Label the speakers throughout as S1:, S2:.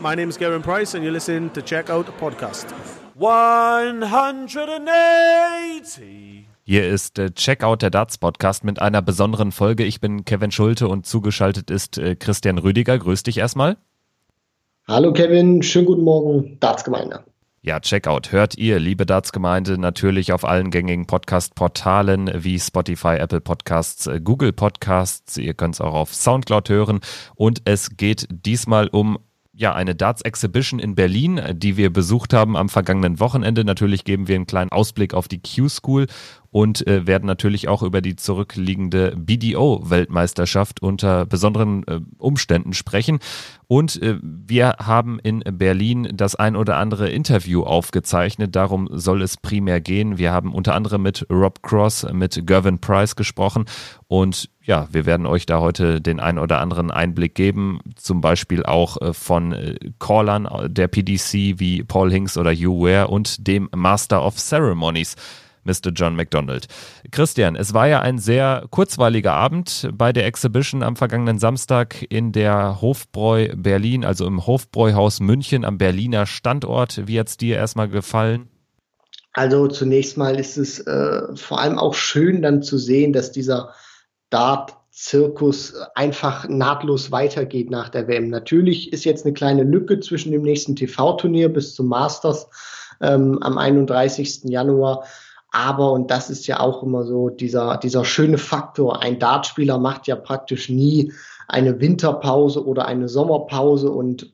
S1: My name is Gavin Price and you're listening to Check Out Podcast. 180.
S2: Hier ist äh, Checkout der Darts Podcast mit einer besonderen Folge. Ich bin Kevin Schulte und zugeschaltet ist äh, Christian Rüdiger. Grüß dich erstmal.
S3: Hallo Kevin, schönen guten Morgen, Dartsgemeinde.
S2: Ja, Checkout hört ihr, liebe Dartsgemeinde, natürlich auf allen gängigen Podcast-Portalen wie Spotify, Apple Podcasts, äh, Google Podcasts. Ihr könnt es auch auf Soundcloud hören. Und es geht diesmal um ja, eine Darts Exhibition in Berlin, die wir besucht haben am vergangenen Wochenende. Natürlich geben wir einen kleinen Ausblick auf die Q-School und äh, werden natürlich auch über die zurückliegende BDO-Weltmeisterschaft unter besonderen äh, Umständen sprechen. Und äh, wir haben in Berlin das ein oder andere Interview aufgezeichnet. Darum soll es primär gehen. Wir haben unter anderem mit Rob Cross, mit Gervin Price gesprochen. Und ja, wir werden euch da heute den ein oder anderen Einblick geben. Zum Beispiel auch äh, von äh, Callern der PDC wie Paul Hinks oder Hugh Ware und dem Master of Ceremonies. Mr. John McDonald. Christian, es war ja ein sehr kurzweiliger Abend bei der Exhibition am vergangenen Samstag in der Hofbräu Berlin, also im Hofbräuhaus München am Berliner Standort. Wie hat es dir erstmal gefallen?
S3: Also zunächst mal ist es äh, vor allem auch schön dann zu sehen, dass dieser Dart-Zirkus einfach nahtlos weitergeht nach der WM. Natürlich ist jetzt eine kleine Lücke zwischen dem nächsten TV-Turnier bis zum Masters ähm, am 31. Januar. Aber, und das ist ja auch immer so dieser, dieser schöne Faktor, ein Dartspieler macht ja praktisch nie eine Winterpause oder eine Sommerpause und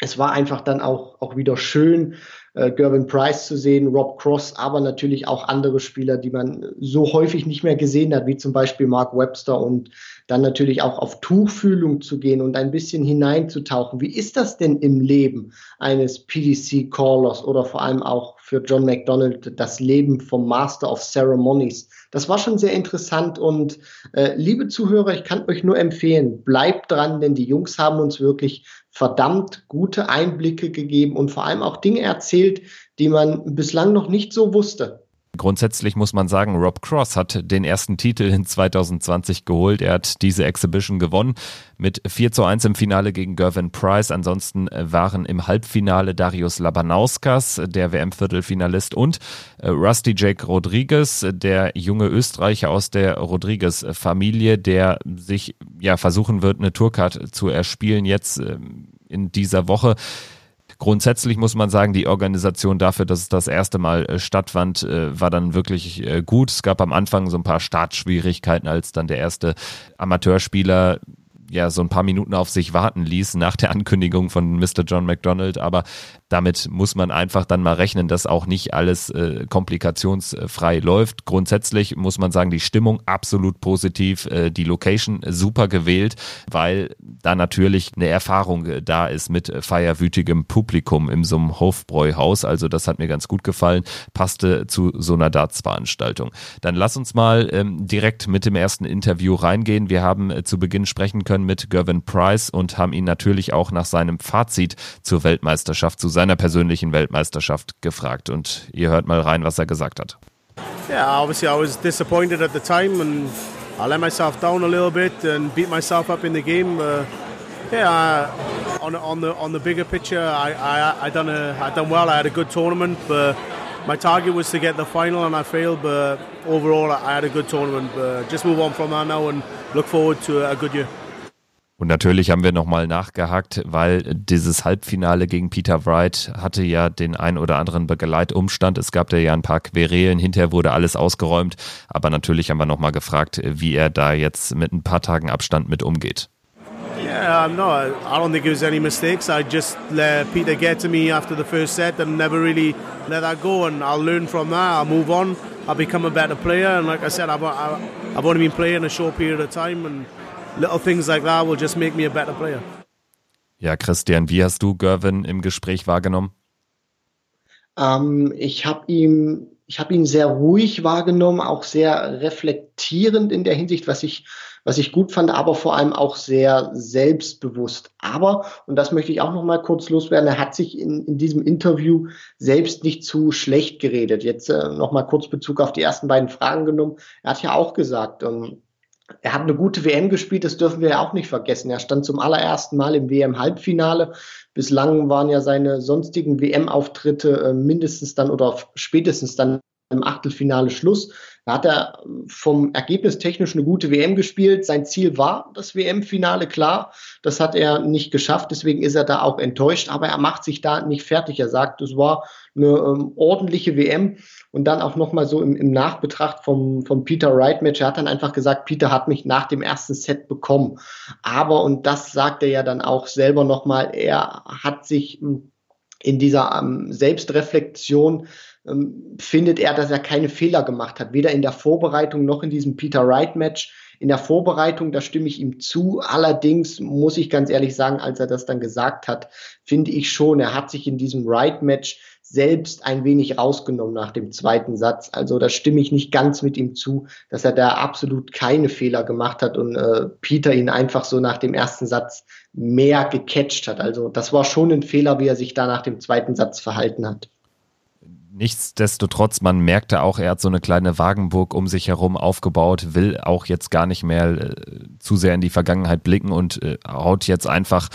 S3: es war einfach dann auch, auch wieder schön, äh, Gervin Price zu sehen, Rob Cross, aber natürlich auch andere Spieler, die man so häufig nicht mehr gesehen hat, wie zum Beispiel Mark Webster und dann natürlich auch auf Tuchfühlung zu gehen und ein bisschen hineinzutauchen. Wie ist das denn im Leben eines PDC-Callers oder vor allem auch für John McDonald das Leben vom Master of Ceremonies? Das war schon sehr interessant und äh, liebe Zuhörer, ich kann euch nur empfehlen, bleibt dran, denn die Jungs haben uns wirklich verdammt gute Einblicke gegeben und vor allem auch Dinge erzählt, die man bislang noch nicht so wusste.
S2: Grundsätzlich muss man sagen, Rob Cross hat den ersten Titel in 2020 geholt. Er hat diese Exhibition gewonnen mit 4 zu 1 im Finale gegen Gervin Price. Ansonsten waren im Halbfinale Darius Labanauskas, der WM-Viertelfinalist, und äh, Rusty Jake Rodriguez, der junge Österreicher aus der Rodriguez-Familie, der sich ja versuchen wird, eine Tourcard zu erspielen jetzt ähm, in dieser Woche. Grundsätzlich muss man sagen, die Organisation dafür, dass es das erste Mal äh, stattfand, äh, war dann wirklich äh, gut. Es gab am Anfang so ein paar Startschwierigkeiten, als dann der erste Amateurspieler ja so ein paar Minuten auf sich warten ließ nach der Ankündigung von Mr. John McDonald. Aber damit muss man einfach dann mal rechnen, dass auch nicht alles äh, komplikationsfrei läuft. Grundsätzlich muss man sagen, die Stimmung absolut positiv, äh, die Location super gewählt, weil da natürlich eine Erfahrung äh, da ist mit feierwütigem Publikum in so einem Hofbräuhaus. Also das hat mir ganz gut gefallen, passte zu so einer Darts-Veranstaltung. Dann lass uns mal ähm, direkt mit dem ersten Interview reingehen. Wir haben äh, zu Beginn sprechen können mit Gervin Price und haben ihn natürlich auch nach seinem Fazit zur Weltmeisterschaft zu seiner persönlichen Weltmeisterschaft gefragt. Und ihr hört mal rein, was er gesagt hat.
S1: Yeah, obviously I was disappointed at the time and I let myself down a little bit and beat myself up in the game. Uh, yeah, on on the on the bigger picture, I I I done a I done well. I had a good tournament, but my target was to get the final and I failed. But overall, I had a good tournament. But just move on from that now and look forward to a good year.
S2: Und natürlich haben wir nochmal nachgehakt, weil dieses Halbfinale gegen Peter Wright hatte ja den ein oder anderen Begleitumstand. Es gab da ja ein paar Querelen, hinterher wurde alles ausgeräumt. Aber natürlich haben wir nochmal gefragt, wie er da jetzt mit ein paar Tagen Abstand mit umgeht.
S1: Yeah, no, I don't think it was any mistakes. I just let Peter get to me after the first set and never really let that go. And I'll learn from that. I'll move on. I'll become a better player. And like I said, I've, I've only been playing a short period of time. And little things like that will just make me a better player.
S2: Ja, Christian, wie hast du Gervin im Gespräch wahrgenommen?
S3: Ähm, ich habe ihn, ich habe ihn sehr ruhig wahrgenommen, auch sehr reflektierend in der Hinsicht, was ich, was ich gut fand, aber vor allem auch sehr selbstbewusst. Aber, und das möchte ich auch noch mal kurz loswerden, er hat sich in, in diesem Interview selbst nicht zu schlecht geredet. Jetzt äh, noch mal kurz Bezug auf die ersten beiden Fragen genommen. Er hat ja auch gesagt, ähm, er hat eine gute WM gespielt, das dürfen wir ja auch nicht vergessen. Er stand zum allerersten Mal im WM-Halbfinale. Bislang waren ja seine sonstigen WM-Auftritte äh, mindestens dann oder spätestens dann im Achtelfinale Schluss. Da hat er vom Ergebnis technisch eine gute WM gespielt. Sein Ziel war das WM-Finale, klar. Das hat er nicht geschafft, deswegen ist er da auch enttäuscht. Aber er macht sich da nicht fertig. Er sagt, es war eine ähm, ordentliche WM. Und dann auch nochmal so im, im Nachbetracht vom, vom Peter Wright-Match. Er hat dann einfach gesagt, Peter hat mich nach dem ersten Set bekommen. Aber, und das sagt er ja dann auch selber nochmal, er hat sich hm, in dieser ähm, Selbstreflexion ähm, findet er, dass er keine Fehler gemacht hat, weder in der Vorbereitung noch in diesem Peter Wright Match. In der Vorbereitung, da stimme ich ihm zu. Allerdings muss ich ganz ehrlich sagen, als er das dann gesagt hat, finde ich schon, er hat sich in diesem Wright Match selbst ein wenig rausgenommen nach dem zweiten Satz. Also da stimme ich nicht ganz mit ihm zu, dass er da absolut keine Fehler gemacht hat und äh, Peter ihn einfach so nach dem ersten Satz mehr gecatcht hat. Also das war schon ein Fehler, wie er sich da nach dem zweiten Satz verhalten hat.
S2: Nichtsdestotrotz, man merkte auch, er hat so eine kleine Wagenburg um sich herum aufgebaut, will auch jetzt gar nicht mehr äh, zu sehr in die Vergangenheit blicken und äh, haut jetzt einfach,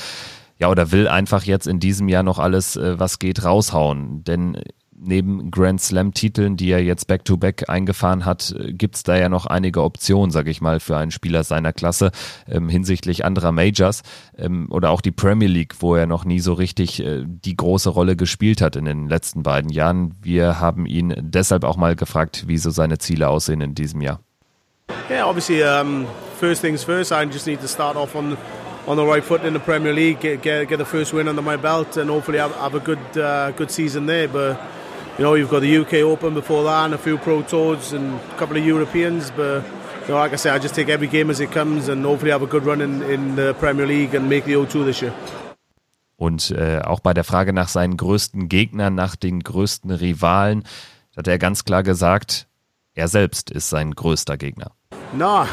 S2: ja, oder will einfach jetzt in diesem Jahr noch alles, äh, was geht, raushauen. Denn neben Grand Slam-Titeln, die er jetzt back-to-back -back eingefahren hat, äh, gibt es da ja noch einige Optionen, sage ich mal, für einen Spieler seiner Klasse ähm, hinsichtlich anderer Majors ähm, oder auch die Premier League, wo er noch nie so richtig äh, die große Rolle gespielt hat in den letzten beiden Jahren. Wir haben ihn deshalb auch mal gefragt, wie so seine Ziele aussehen in diesem Jahr.
S1: Yeah, obviously, um, first things first, I just need to start off on on the right foot in the Premier League, get, get, get the first win under my belt, and hopefully have, have a good uh, good season there. But you know, you've got the UK Open before that and a few Pro Tours and a couple of Europeans. But, you know, like I say, I just take every game as it comes and hopefully have a good run in, in the Premier League and make the O2 this year.
S2: Und äh, auch bei der Frage nach seinen größten Gegnern, nach den größten Rivalen, hat er ganz klar gesagt, er selbst ist sein größter Gegner.
S1: No,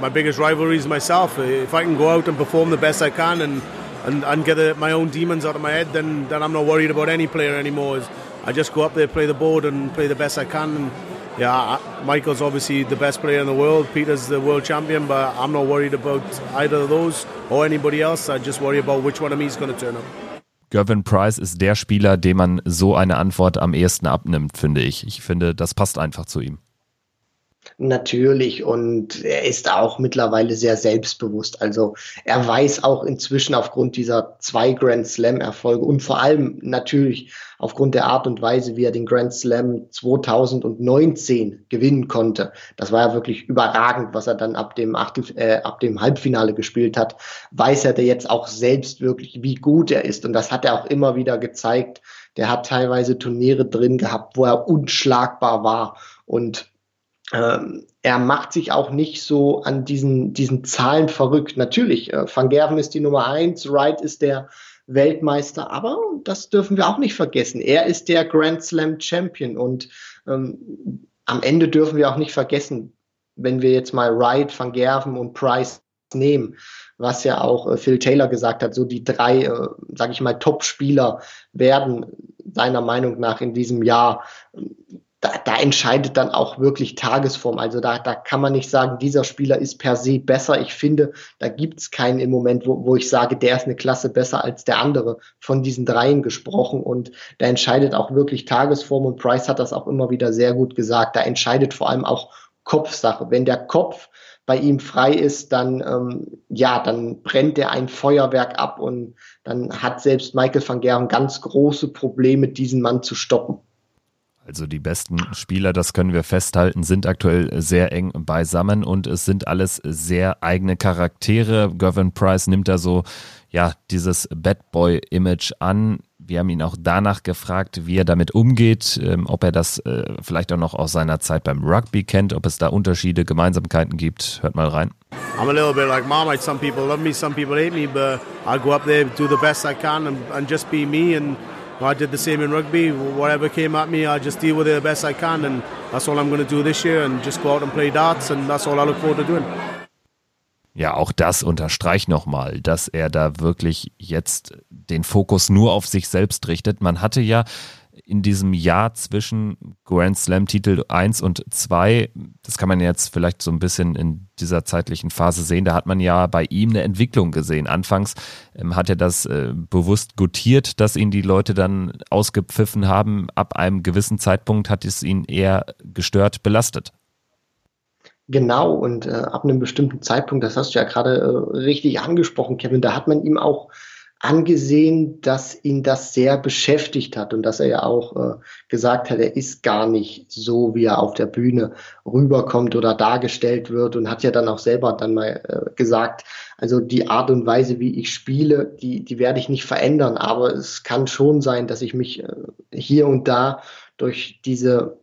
S1: my biggest rivalry is myself. If I can go out and perform the best I can and, and, and get the, my own demons out of my head, then, then I'm not worried about any player anymore. I just go up there, play the board, and play the best I can. And yeah, Michael's obviously the best player in the world. Peter's the world champion, but I'm not worried about either of those or anybody else. I just worry about which one of me is going to turn up.
S2: Gervin Price ist der Spieler, dem man so eine Antwort am ehesten abnimmt, finde ich. Ich finde, das passt einfach zu ihm.
S3: Natürlich und er ist auch mittlerweile sehr selbstbewusst. Also er weiß auch inzwischen aufgrund dieser zwei Grand Slam Erfolge und vor allem natürlich aufgrund der Art und Weise, wie er den Grand Slam 2019 gewinnen konnte. Das war ja wirklich überragend, was er dann ab dem, Achtel, äh, ab dem Halbfinale gespielt hat. Weiß er jetzt auch selbst wirklich, wie gut er ist und das hat er auch immer wieder gezeigt. Der hat teilweise Turniere drin gehabt, wo er unschlagbar war und er macht sich auch nicht so an diesen, diesen Zahlen verrückt. Natürlich, äh, Van Gerven ist die Nummer eins, Wright ist der Weltmeister, aber das dürfen wir auch nicht vergessen. Er ist der Grand Slam Champion und ähm, am Ende dürfen wir auch nicht vergessen, wenn wir jetzt mal Wright, Van Gerven und Price nehmen, was ja auch äh, Phil Taylor gesagt hat, so die drei, äh, sage ich mal, Top-Spieler werden seiner Meinung nach in diesem Jahr da, da entscheidet dann auch wirklich Tagesform. Also da, da kann man nicht sagen, dieser Spieler ist per se besser. Ich finde, da gibt es keinen im Moment, wo, wo ich sage, der ist eine Klasse besser als der andere. Von diesen dreien gesprochen. Und da entscheidet auch wirklich Tagesform. Und Price hat das auch immer wieder sehr gut gesagt. Da entscheidet vor allem auch Kopfsache. Wenn der Kopf bei ihm frei ist, dann ähm, ja, dann brennt er ein Feuerwerk ab und dann hat selbst Michael van Gerwen ganz große Probleme, diesen Mann zu stoppen.
S2: Also die besten Spieler, das können wir festhalten, sind aktuell sehr eng beisammen und es sind alles sehr eigene Charaktere. Gavin Price nimmt da so ja dieses Bad Boy Image an. Wir haben ihn auch danach gefragt, wie er damit umgeht, ähm, ob er das äh, vielleicht auch noch aus seiner Zeit beim Rugby kennt, ob es da Unterschiede, Gemeinsamkeiten gibt. Hört mal rein.
S1: I'm a little bit like Marmite. Some people love me, some people hate me, but I go up there, do the best I can, and, and just be me and I did the same in rugby. Whatever came at me, I just deal with it the best I can, and that's all I'm going to do this year, and just go out and play darts, and that's all I look forward to doing.
S2: Ja, auch das unterstreicht nochmal, dass er da wirklich jetzt den Fokus nur auf sich selbst richtet. Man hatte ja in diesem Jahr zwischen Grand Slam Titel 1 und 2, das kann man jetzt vielleicht so ein bisschen in dieser zeitlichen Phase sehen, da hat man ja bei ihm eine Entwicklung gesehen. Anfangs ähm, hat er das äh, bewusst gutiert, dass ihn die Leute dann ausgepfiffen haben. Ab einem gewissen Zeitpunkt hat es ihn eher gestört, belastet.
S3: Genau, und äh, ab einem bestimmten Zeitpunkt, das hast du ja gerade äh, richtig angesprochen, Kevin, da hat man ihm auch angesehen, dass ihn das sehr beschäftigt hat und dass er ja auch äh, gesagt hat, er ist gar nicht so, wie er auf der Bühne rüberkommt oder dargestellt wird und hat ja dann auch selber dann mal äh, gesagt, also die Art und Weise, wie ich spiele, die, die werde ich nicht verändern, aber es kann schon sein, dass ich mich äh, hier und da durch diese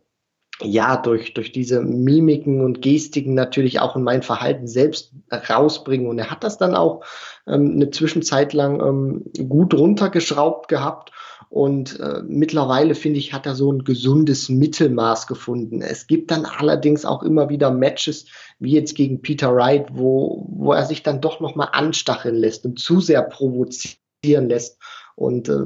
S3: ja, durch, durch diese Mimiken und Gestiken natürlich auch in mein Verhalten selbst rausbringen. Und er hat das dann auch ähm, eine Zwischenzeit lang ähm, gut runtergeschraubt gehabt. Und äh, mittlerweile, finde ich, hat er so ein gesundes Mittelmaß gefunden. Es gibt dann allerdings auch immer wieder Matches, wie jetzt gegen Peter Wright, wo, wo er sich dann doch nochmal anstacheln lässt und zu sehr provozieren lässt. Und äh,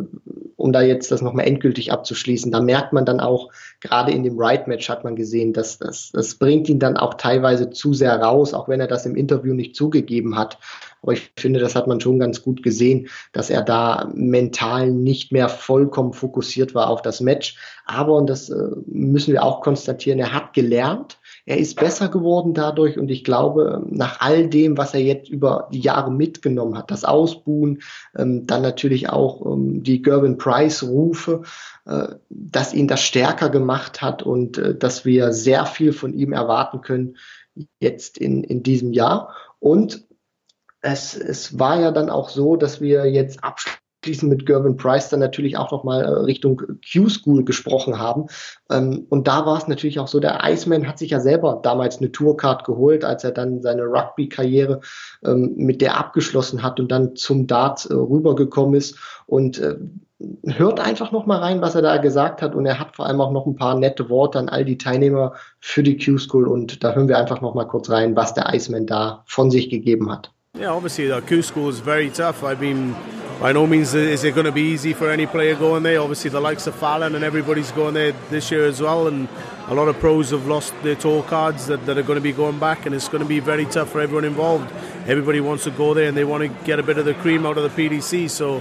S3: um da jetzt das nochmal endgültig abzuschließen, da merkt man dann auch, gerade in dem Right-Match hat man gesehen, dass das, das bringt ihn dann auch teilweise zu sehr raus, auch wenn er das im Interview nicht zugegeben hat. Aber ich finde, das hat man schon ganz gut gesehen, dass er da mental nicht mehr vollkommen fokussiert war auf das Match. Aber, und das äh, müssen wir auch konstatieren, er hat gelernt er ist besser geworden dadurch und ich glaube, nach all dem, was er jetzt über die Jahre mitgenommen hat, das Ausbuhen, ähm, dann natürlich auch ähm, die Gervin Price-Rufe, äh, dass ihn das stärker gemacht hat und äh, dass wir sehr viel von ihm erwarten können jetzt in, in diesem Jahr. Und es, es war ja dann auch so, dass wir jetzt abschließend abschließend mit Gervin Price dann natürlich auch nochmal äh, Richtung Q-School gesprochen haben. Ähm, und da war es natürlich auch so, der Iceman hat sich ja selber damals eine Tourcard geholt, als er dann seine Rugby-Karriere ähm, mit der abgeschlossen hat und dann zum Dart äh, rübergekommen ist. Und äh, hört einfach noch mal rein, was er da gesagt hat und er hat vor allem auch noch ein paar nette Worte an all die Teilnehmer für die Q-School und da hören wir einfach noch mal kurz rein, was der Iceman da von sich gegeben hat.
S1: Yeah, obviously the Q-School is very tough. I mean, by no means is it going to be easy for any player going there. Obviously, the likes of Fallon and everybody's going there this year as well, and a lot of pros have lost their tour cards that, that are going to be going back, and it's going to be very tough for everyone involved. Everybody wants to go there and they want to get a bit of the cream out of the PDC. So,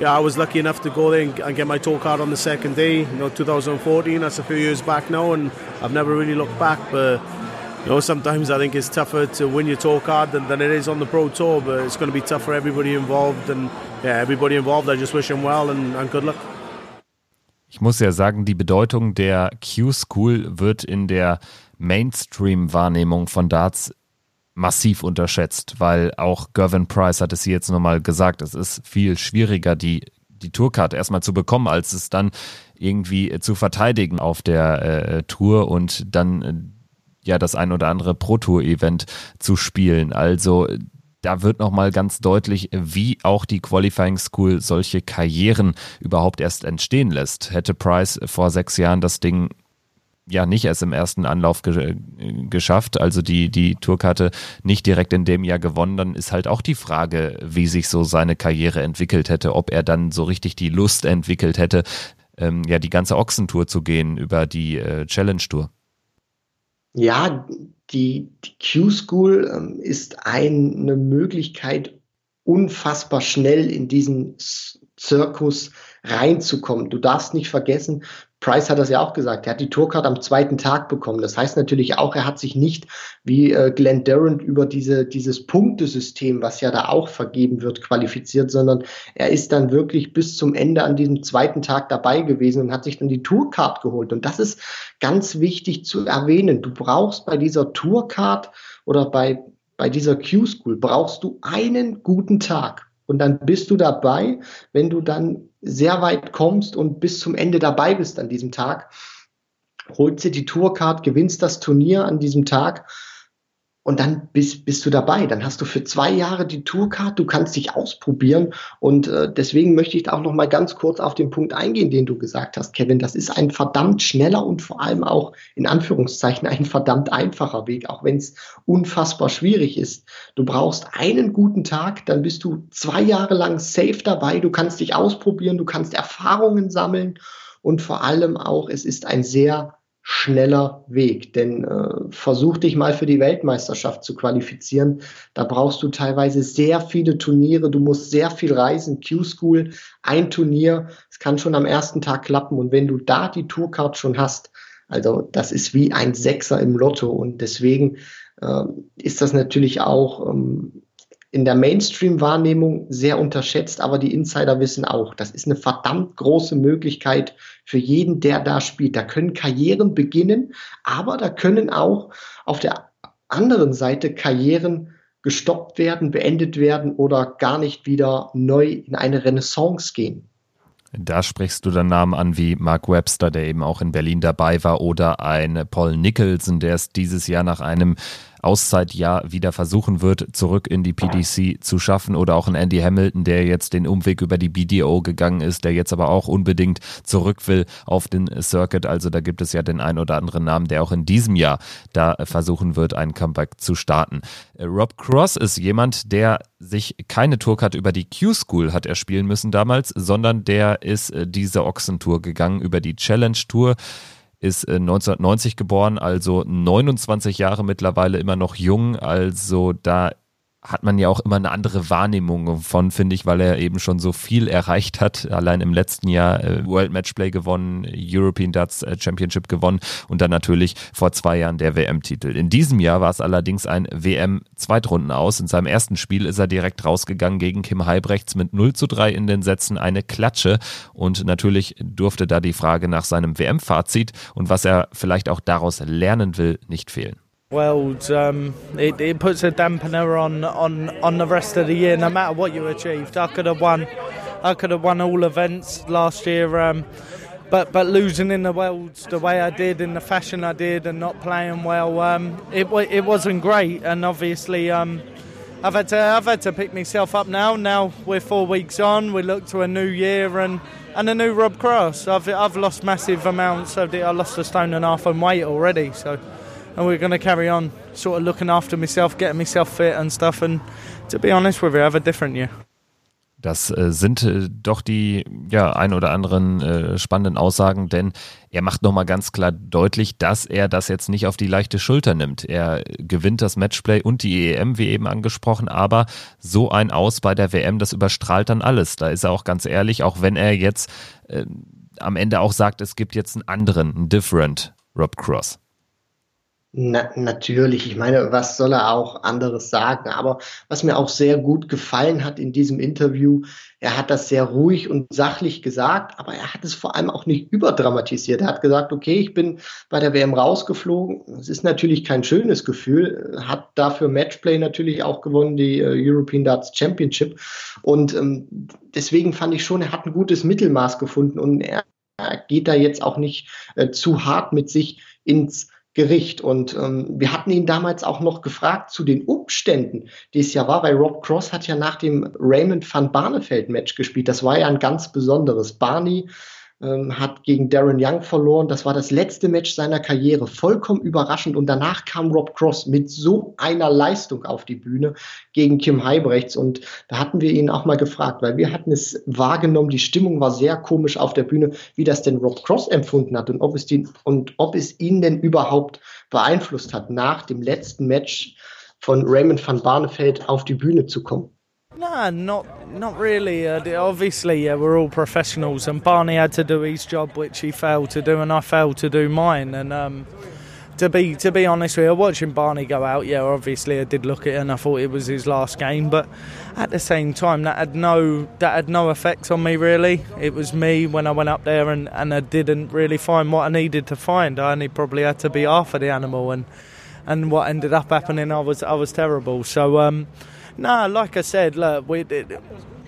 S1: yeah, I was lucky enough to go there and, and get my tour card on the second day. You know, 2014. That's a few years back now, and I've never really looked back, but you know, sometimes I think it's tougher to win your tour card than, than it is on the pro tour, but it's going to be tough for everybody involved. And yeah, everybody involved, I just wish them well and, and good luck.
S2: Ich muss ja sagen, die Bedeutung der Q-School wird in der Mainstream-Wahrnehmung von Darts massiv unterschätzt, weil auch Gervin Price hat es hier jetzt nochmal gesagt, es ist viel schwieriger, die, die Tourkarte erstmal zu bekommen, als es dann irgendwie zu verteidigen auf der äh, Tour und dann äh, ja das ein oder andere Pro Tour Event zu spielen. Also da wird nochmal ganz deutlich, wie auch die Qualifying School solche Karrieren überhaupt erst entstehen lässt. Hätte Price vor sechs Jahren das Ding ja nicht erst im ersten Anlauf ge geschafft, also die, die Tourkarte nicht direkt in dem Jahr gewonnen, dann ist halt auch die Frage, wie sich so seine Karriere entwickelt hätte, ob er dann so richtig die Lust entwickelt hätte, ähm, ja, die ganze Ochsentour zu gehen über die äh, Challenge Tour.
S3: Ja, die, die Q-School ähm, ist eine Möglichkeit, unfassbar schnell in diesen Zirkus reinzukommen. Du darfst nicht vergessen, Price hat das ja auch gesagt. Er hat die Tourcard am zweiten Tag bekommen. Das heißt natürlich auch, er hat sich nicht wie äh, Glenn Durant über diese, dieses Punktesystem, was ja da auch vergeben wird, qualifiziert, sondern er ist dann wirklich bis zum Ende an diesem zweiten Tag dabei gewesen und hat sich dann die Tourcard geholt. Und das ist ganz wichtig zu erwähnen. Du brauchst bei dieser Tourcard oder bei, bei dieser Q-School brauchst du einen guten Tag. Und dann bist du dabei, wenn du dann sehr weit kommst und bis zum Ende dabei bist an diesem Tag, holst dir die Tourcard, gewinnst das Turnier an diesem Tag, und dann bist, bist du dabei. Dann hast du für zwei Jahre die Tourcard, du kannst dich ausprobieren und äh, deswegen möchte ich auch noch mal ganz kurz auf den Punkt eingehen, den du gesagt hast, Kevin. Das ist ein verdammt schneller und vor allem auch in Anführungszeichen ein verdammt einfacher Weg, auch wenn es unfassbar schwierig ist. Du brauchst einen guten Tag, dann bist du zwei Jahre lang safe dabei, du kannst dich ausprobieren, du kannst Erfahrungen sammeln und vor allem auch, es ist ein sehr schneller Weg. Denn äh, versuch dich mal für die Weltmeisterschaft zu qualifizieren. Da brauchst du teilweise sehr viele Turniere. Du musst sehr viel reisen. Q-School, ein Turnier. Es kann schon am ersten Tag klappen. Und wenn du da die Tourcard schon hast, also das ist wie ein Sechser im Lotto. Und deswegen äh, ist das natürlich auch ähm, in der Mainstream-Wahrnehmung sehr unterschätzt, aber die Insider wissen auch, das ist eine verdammt große Möglichkeit für jeden, der da spielt. Da können Karrieren beginnen, aber da können auch auf der anderen Seite Karrieren gestoppt werden, beendet werden oder gar nicht wieder neu in eine Renaissance gehen.
S2: Da sprichst du dann Namen an wie Mark Webster, der eben auch in Berlin dabei war, oder ein Paul Nicholson, der es dieses Jahr nach einem Auszeitjahr wieder versuchen wird, zurück in die PDC zu schaffen oder auch ein Andy Hamilton, der jetzt den Umweg über die BDO gegangen ist, der jetzt aber auch unbedingt zurück will auf den Circuit. Also da gibt es ja den ein oder anderen Namen, der auch in diesem Jahr da versuchen wird, ein Comeback zu starten. Rob Cross ist jemand, der sich keine Tourcard über die Q-School hat er spielen müssen damals, sondern der ist äh, diese Ochsentour gegangen über die Challenge Tour ist 1990 äh, geboren, also 29 Jahre mittlerweile immer noch jung. Also da hat man ja auch immer eine andere Wahrnehmung von, finde ich, weil er eben schon so viel erreicht hat. Allein im letzten Jahr äh, World Matchplay gewonnen, European Darts äh, Championship gewonnen und dann natürlich vor zwei Jahren der WM-Titel. In diesem Jahr war es allerdings ein WM-Zweitrunden aus. In seinem ersten Spiel ist er direkt rausgegangen gegen Kim Heibrechts mit 0 zu 3 in den Sätzen, eine Klatsche. Und natürlich durfte da die Frage nach seinem WM-Fazit und was er vielleicht auch daraus lernen will, nicht fehlen.
S4: Well, um, it, it puts a dampener on, on, on the rest of the year, no matter what you achieved. I could have won, I could have won all events last year, um, but but losing in the Worlds the way I did, in the fashion I did, and not playing well, um, it it wasn't great. And obviously, um, I've had to I've had to pick myself up now. Now we're four weeks on. We look to a new year and. And a new Rob Cross. I've I've lost massive amounts. I lost a stone and a half in weight already. So and we're going to carry on sort of looking after myself, getting myself fit and stuff. And to be honest with you, have a different year.
S2: Das äh, sind äh, doch die ja ein oder anderen äh, spannenden Aussagen, denn er macht nochmal ganz klar deutlich, dass er das jetzt nicht auf die leichte Schulter nimmt. Er gewinnt das Matchplay und die EM, wie eben angesprochen, aber so ein Aus bei der WM, das überstrahlt dann alles. Da ist er auch ganz ehrlich, auch wenn er jetzt äh, am Ende auch sagt, es gibt jetzt einen anderen, einen different Rob Cross.
S3: Na, natürlich, ich meine, was soll er auch anderes sagen? Aber was mir auch sehr gut gefallen hat in diesem Interview, er hat das sehr ruhig und sachlich gesagt, aber er hat es vor allem auch nicht überdramatisiert. Er hat gesagt, okay, ich bin bei der WM rausgeflogen. Es ist natürlich kein schönes Gefühl, hat dafür Matchplay natürlich auch gewonnen, die äh, European Darts Championship. Und ähm, deswegen fand ich schon, er hat ein gutes Mittelmaß gefunden und er, geht da jetzt auch nicht äh, zu hart mit sich ins Gericht. Und ähm, wir hatten ihn damals auch noch gefragt zu den Umständen, die es ja war, weil Rob Cross hat ja nach dem Raymond van Barneveld Match gespielt. Das war ja ein ganz besonderes. Barney ähm, hat gegen Darren Young verloren. Das war das letzte Match seiner Karriere. Vollkommen überraschend. Und danach kam Rob Cross mit so einer Leistung auf die Bühne gegen Kim Heibrechts. Und da hatten wir ihn auch mal gefragt, weil wir hatten es wahrgenommen, die Stimmung war sehr komisch auf der Bühne, wie das denn Rob Cross empfunden hat und ob es, den, und ob es ihn denn überhaupt beeinflusst hat, nach dem letzten Match von Raymond van Barneveld auf die Bühne zu kommen.
S4: No, not not really. Uh, obviously, yeah, we're all professionals, and Barney had to do his job, which he failed to do, and I failed to do mine. And um, to be to be honest with you, watching Barney go out, yeah, obviously I did look at it and I thought it was his last game, but at the same time, that had no that had no effect on me really. It was me when I went up there and, and I didn't really find what I needed to find. I only probably had to be half of the animal, and and what ended up happening, I was I was terrible. So. Um, No, like I said, look, we,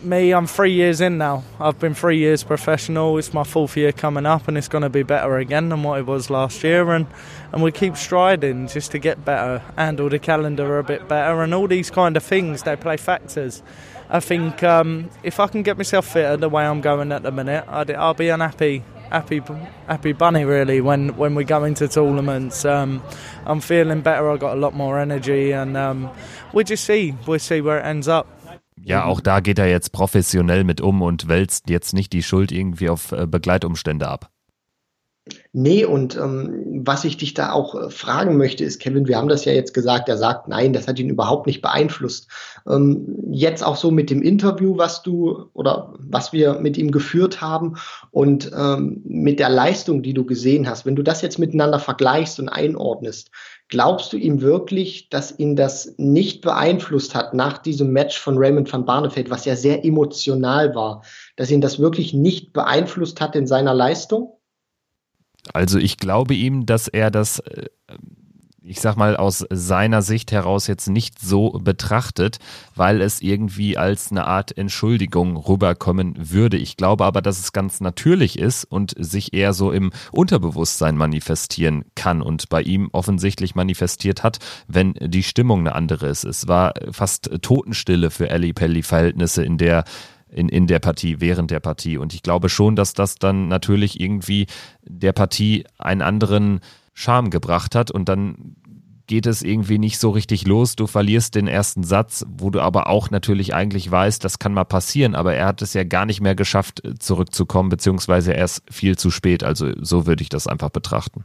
S4: me, I'm three years in now. I've been three years professional. It's my fourth year coming up, and it's going to be better again than what it was last year. And and we keep striding just to get better, handle the calendar a bit better, and all these kind of things. They play factors. I think um, if I can get myself fitter the way I'm going at the minute, I'd, I'll be unhappy happy happy bunny really when when we go into tournaments um, I'm feeling better I've got a lot more energy and um, we just see we'll see where it ends up
S2: Ja, auch da geht er jetzt professionell mit um und wälzt jetzt nicht die Schuld irgendwie auf äh, Begleitumstände ab.
S3: Nee, und ähm, was ich dich da auch äh, fragen möchte, ist, Kevin, wir haben das ja jetzt gesagt, er sagt, nein, das hat ihn überhaupt nicht beeinflusst. Ähm, jetzt auch so mit dem Interview, was du oder was wir mit ihm geführt haben und ähm, mit der Leistung, die du gesehen hast, wenn du das jetzt miteinander vergleichst und einordnest, glaubst du ihm wirklich, dass ihn das nicht beeinflusst hat nach diesem Match von Raymond van Barneveld, was ja sehr emotional war, dass ihn das wirklich nicht beeinflusst hat in seiner Leistung?
S2: Also ich glaube ihm, dass er das, äh, ich sag mal, aus seiner Sicht heraus jetzt nicht so betrachtet, weil es irgendwie als eine Art Entschuldigung rüberkommen würde. Ich glaube aber, dass es ganz natürlich ist und sich eher so im Unterbewusstsein manifestieren kann und bei ihm offensichtlich manifestiert hat, wenn die Stimmung eine andere ist. Es war fast Totenstille für Ali Pelli Verhältnisse in der in, in der Partie, während der Partie. Und ich glaube schon, dass das dann natürlich irgendwie der Partie einen anderen Charme gebracht hat und dann geht es irgendwie nicht so richtig los. Du verlierst den ersten Satz, wo du aber auch natürlich eigentlich weißt, das kann mal passieren, aber er hat es ja gar nicht mehr geschafft, zurückzukommen, beziehungsweise erst viel zu spät. Also so würde ich das einfach betrachten.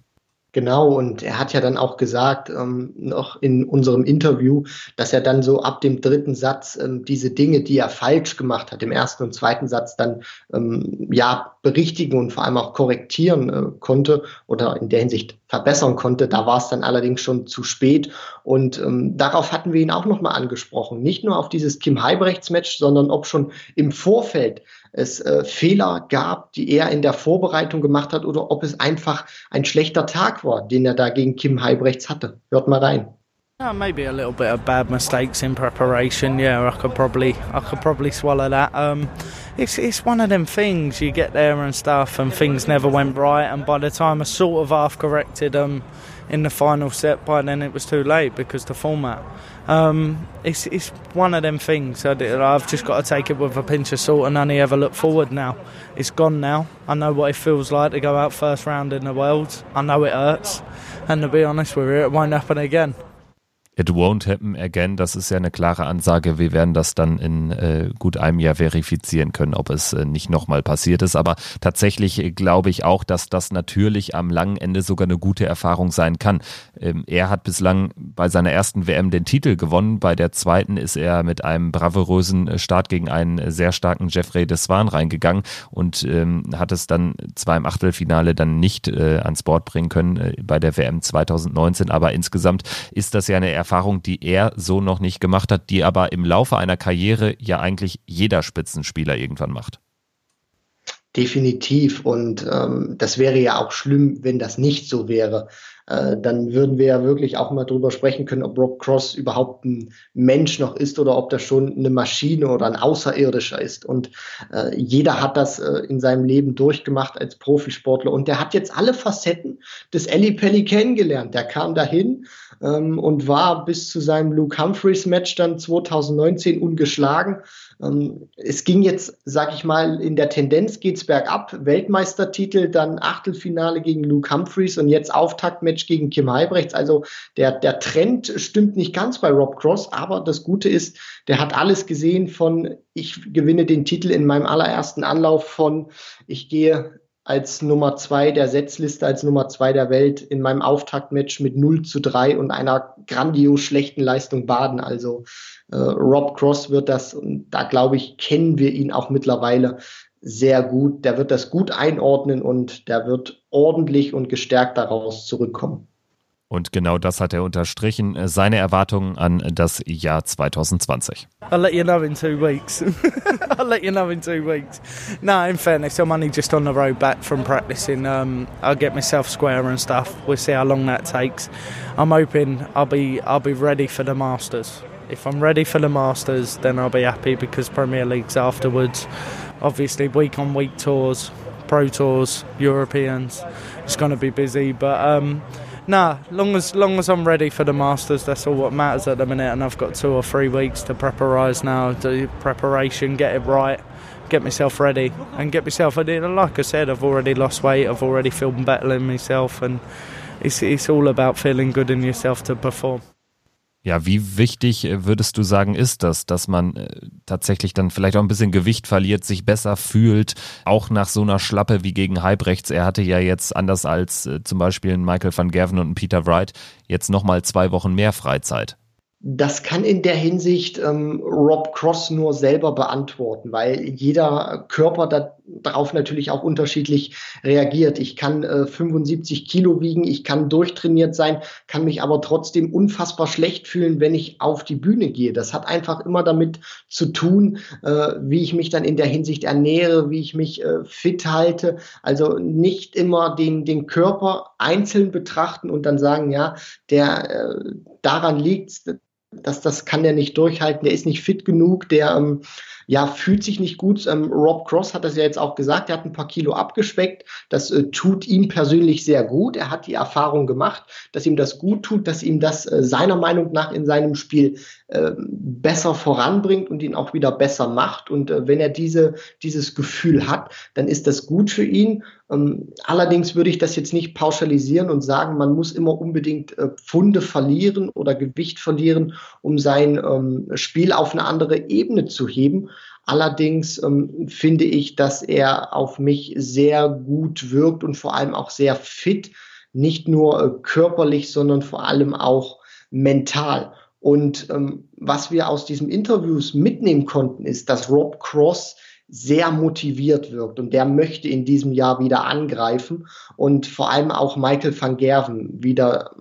S3: Genau, und er hat ja dann auch gesagt, ähm, noch in unserem Interview, dass er dann so ab dem dritten Satz ähm, diese Dinge, die er falsch gemacht hat, im ersten und zweiten Satz dann ähm, ja berichtigen und vor allem auch korrektieren äh, konnte oder in der Hinsicht verbessern konnte. Da war es dann allerdings schon zu spät. Und ähm, darauf hatten wir ihn auch nochmal angesprochen. Nicht nur auf dieses Kim Heibrechts-Match, sondern ob schon im Vorfeld es äh, Fehler gab, die er in der Vorbereitung gemacht hat oder ob es einfach ein schlechter Tag war, den er da gegen Kim Heibrechts hatte. Hört mal rein.
S4: Uh, maybe a little bit of bad mistakes in preparation. Yeah, I could probably, I could probably swallow that. Um, it's it's one of them things. You get there and stuff, and things never went right. And by the time I sort of half corrected them um, in the final set, by then it was too late because the format. Um, it's it's one of them things. I, have just got to take it with a pinch of salt and only ever look forward now. It's gone now. I know what it feels like to go out first round in the world. I know it hurts, and to be honest with you, it won't happen again.
S2: It won't happen again, das ist ja eine klare Ansage. Wir werden das dann in äh, gut einem Jahr verifizieren können, ob es äh, nicht nochmal passiert ist. Aber tatsächlich äh, glaube ich auch, dass das natürlich am langen Ende sogar eine gute Erfahrung sein kann. Ähm, er hat bislang bei seiner ersten WM den Titel gewonnen. Bei der zweiten ist er mit einem bravourösen äh, Start gegen einen sehr starken Jeffrey de Swan reingegangen und ähm, hat es dann zwar im Achtelfinale dann nicht äh, ans Board bringen können äh, bei der WM 2019. Aber insgesamt ist das ja eine Erfahrung, die er so noch nicht gemacht hat, die aber im Laufe einer Karriere ja eigentlich jeder Spitzenspieler irgendwann macht.
S3: Definitiv. Und ähm, das wäre ja auch schlimm, wenn das nicht so wäre. Äh, dann würden wir ja wirklich auch mal drüber sprechen können, ob Rob Cross überhaupt ein Mensch noch ist oder ob das schon eine Maschine oder ein Außerirdischer ist. Und äh, jeder hat das äh, in seinem Leben durchgemacht als Profisportler. Und der hat jetzt alle Facetten des Ellie Pelli kennengelernt. Der kam dahin ähm, und war bis zu seinem Luke Humphreys Match dann 2019 ungeschlagen ähm, es ging jetzt, sag ich mal, in der Tendenz geht's bergab. Weltmeistertitel, dann Achtelfinale gegen Luke Humphreys und jetzt Auftaktmatch gegen Kim Heibrechts. Also der, der Trend stimmt nicht ganz bei Rob Cross, aber das Gute ist, der hat alles gesehen von ich gewinne den Titel in meinem allerersten Anlauf von ich gehe als Nummer zwei der Setzliste, als Nummer zwei der Welt in meinem Auftaktmatch mit 0 zu 3 und einer grandios schlechten Leistung baden. Also äh, Rob Cross wird das, und da glaube ich, kennen wir ihn auch mittlerweile sehr gut. Der wird das gut einordnen und der wird ordentlich und gestärkt daraus zurückkommen.
S2: Und genau das hat er unterstrichen, äh, seine Erwartungen an das Jahr 2020.
S4: I'll let you know in two weeks. I'll let you know in two weeks. No, in fairness, I'm only just on the road back from practicing. Um, I'll get myself square and stuff. We'll see how long that takes. I'm hoping I'll be I'll be ready for the Masters if I'm ready for the Masters, then I'll be happy because Premier League's afterwards. Obviously, week on week tours, pro tours, Europeans. It's going to be busy, but um, nah, long as long as I'm ready for the Masters, that's all what matters at the minute. And I've got two or three weeks to preparize now, do preparation, get it right, get myself ready, and get myself ready. And like I said, I've already lost weight, I've already feel better in myself, and it's it's all about feeling good in yourself to perform.
S2: Ja, wie wichtig äh, würdest du sagen, ist das, dass man äh, tatsächlich dann vielleicht auch ein bisschen Gewicht verliert, sich besser fühlt, auch nach so einer Schlappe wie gegen Halbrechts. Er hatte ja jetzt anders als äh, zum Beispiel Michael van Gerven und Peter Wright jetzt nochmal zwei Wochen mehr Freizeit.
S3: Das kann in der Hinsicht ähm, Rob Cross nur selber beantworten, weil jeder Körper darauf natürlich auch unterschiedlich reagiert. Ich kann äh, 75 Kilo wiegen, ich kann durchtrainiert sein, kann mich aber trotzdem unfassbar schlecht fühlen, wenn ich auf die Bühne gehe. Das hat einfach immer damit zu tun, äh, wie ich mich dann in der Hinsicht ernähre, wie ich mich äh, fit halte. Also nicht immer den, den Körper einzeln betrachten und dann sagen, ja, der äh, daran liegt das, das kann der nicht durchhalten, der ist nicht fit genug, der ähm, ja, fühlt sich nicht gut. Ähm, Rob Cross hat das ja jetzt auch gesagt, er hat ein paar Kilo abgespeckt. Das äh, tut ihm persönlich sehr gut. Er hat die Erfahrung gemacht, dass ihm das gut tut, dass ihm das äh, seiner Meinung nach in seinem Spiel besser voranbringt und ihn auch wieder besser macht. Und äh, wenn er diese, dieses Gefühl hat, dann ist das gut für ihn. Ähm, allerdings würde ich das jetzt nicht pauschalisieren und sagen, man muss immer unbedingt äh, Pfunde verlieren oder Gewicht verlieren, um sein ähm, Spiel auf eine andere Ebene zu heben. Allerdings ähm, finde ich, dass er auf mich sehr gut wirkt und vor allem auch sehr fit, nicht nur äh, körperlich, sondern vor allem auch mental. Und ähm, was wir aus diesen Interviews mitnehmen konnten, ist, dass Rob Cross sehr motiviert wirkt und der möchte in diesem Jahr wieder angreifen und vor allem auch Michael van Gerven wieder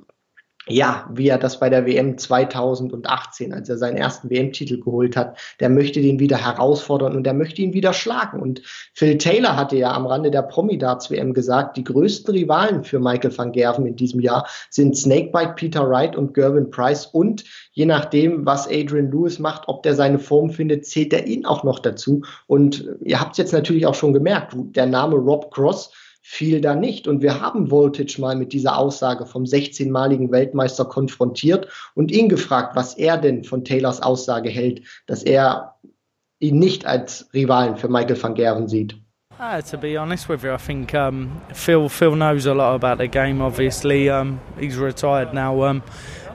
S3: ja, wie er das bei der WM 2018, als er seinen ersten WM-Titel geholt hat, der möchte den wieder herausfordern und der möchte ihn wieder schlagen. Und Phil Taylor hatte ja am Rande der Promi-Darts WM gesagt, die größten Rivalen für Michael van Gerven in diesem Jahr sind Snakebite Peter Wright und Gervin Price und je nachdem, was Adrian Lewis macht, ob der seine Form findet, zählt er ihn auch noch dazu. Und ihr habt es jetzt natürlich auch schon gemerkt, der Name Rob Cross fiel da nicht. Und wir haben Voltage mal mit dieser Aussage vom 16-maligen Weltmeister konfrontiert und ihn gefragt, was er denn von Taylors Aussage hält, dass er ihn nicht als Rivalen für Michael van Gerven sieht.
S4: Uh, to be honest with you, I think um, Phil Phil knows a lot about the game. Obviously, um, he's retired now. Um,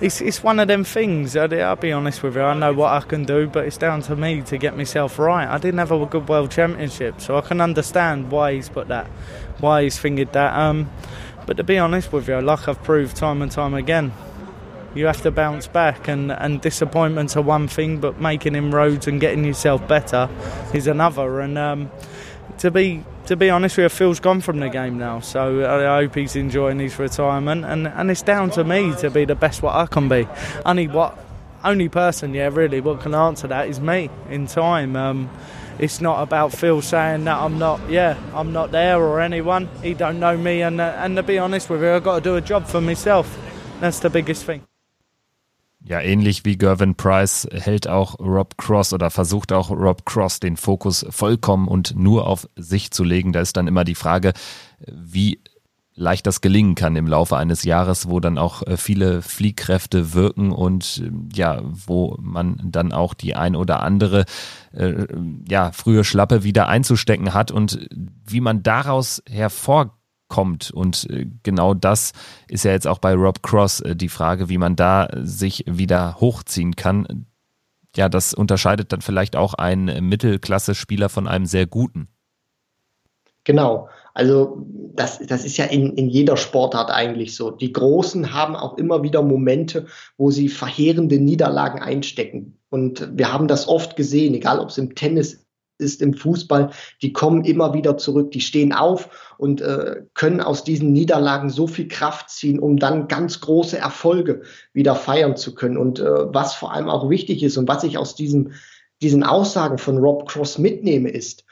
S4: it's it's one of them things. I'll, I'll be honest with you. I know what I can do, but it's down to me to get myself right. I didn't have a good World Championship, so I can understand why he's put that why he's fingered that. Um, but to be honest with you, like I've proved time and time again, you have to bounce back, and, and disappointments are one thing, but making inroads and getting yourself better is another. And um, to be to be honest with you, Phil's gone from the game now, so I hope he's enjoying his retirement, and, and it's down to me to be the best what I can be. Only what only person, yeah, really, what can answer that is me in time. Um, it's not about Phil saying that I'm not, yeah, I'm not there or anyone. He don't know me, and uh, and to be honest with you, I've got to do a job for myself. That's the biggest thing.
S2: Ja, ähnlich wie Gervin Price hält auch Rob Cross oder versucht auch Rob Cross den Fokus vollkommen und nur auf sich zu legen. Da ist dann immer die Frage, wie leicht das gelingen kann im Laufe eines Jahres, wo dann auch äh, viele Fliehkräfte wirken und äh, ja, wo man dann auch die ein oder andere äh, ja, frühe Schlappe wieder einzustecken hat und wie man daraus hervorkommt und äh, genau das ist ja jetzt auch bei Rob Cross die Frage, wie man da sich wieder hochziehen kann. Ja, das unterscheidet dann vielleicht auch einen Mittelklasse-Spieler von einem sehr guten.
S3: Genau. Also das, das ist ja in, in jeder Sportart eigentlich so. Die Großen haben auch immer wieder Momente, wo sie verheerende Niederlagen einstecken. Und wir haben das oft gesehen, egal ob es im Tennis ist, im Fußball, die kommen immer wieder zurück, die stehen auf und äh, können aus diesen Niederlagen so viel Kraft ziehen, um dann ganz große Erfolge wieder feiern zu können. Und äh, was vor allem auch wichtig ist und was ich aus diesem, diesen Aussagen von Rob Cross mitnehme, ist,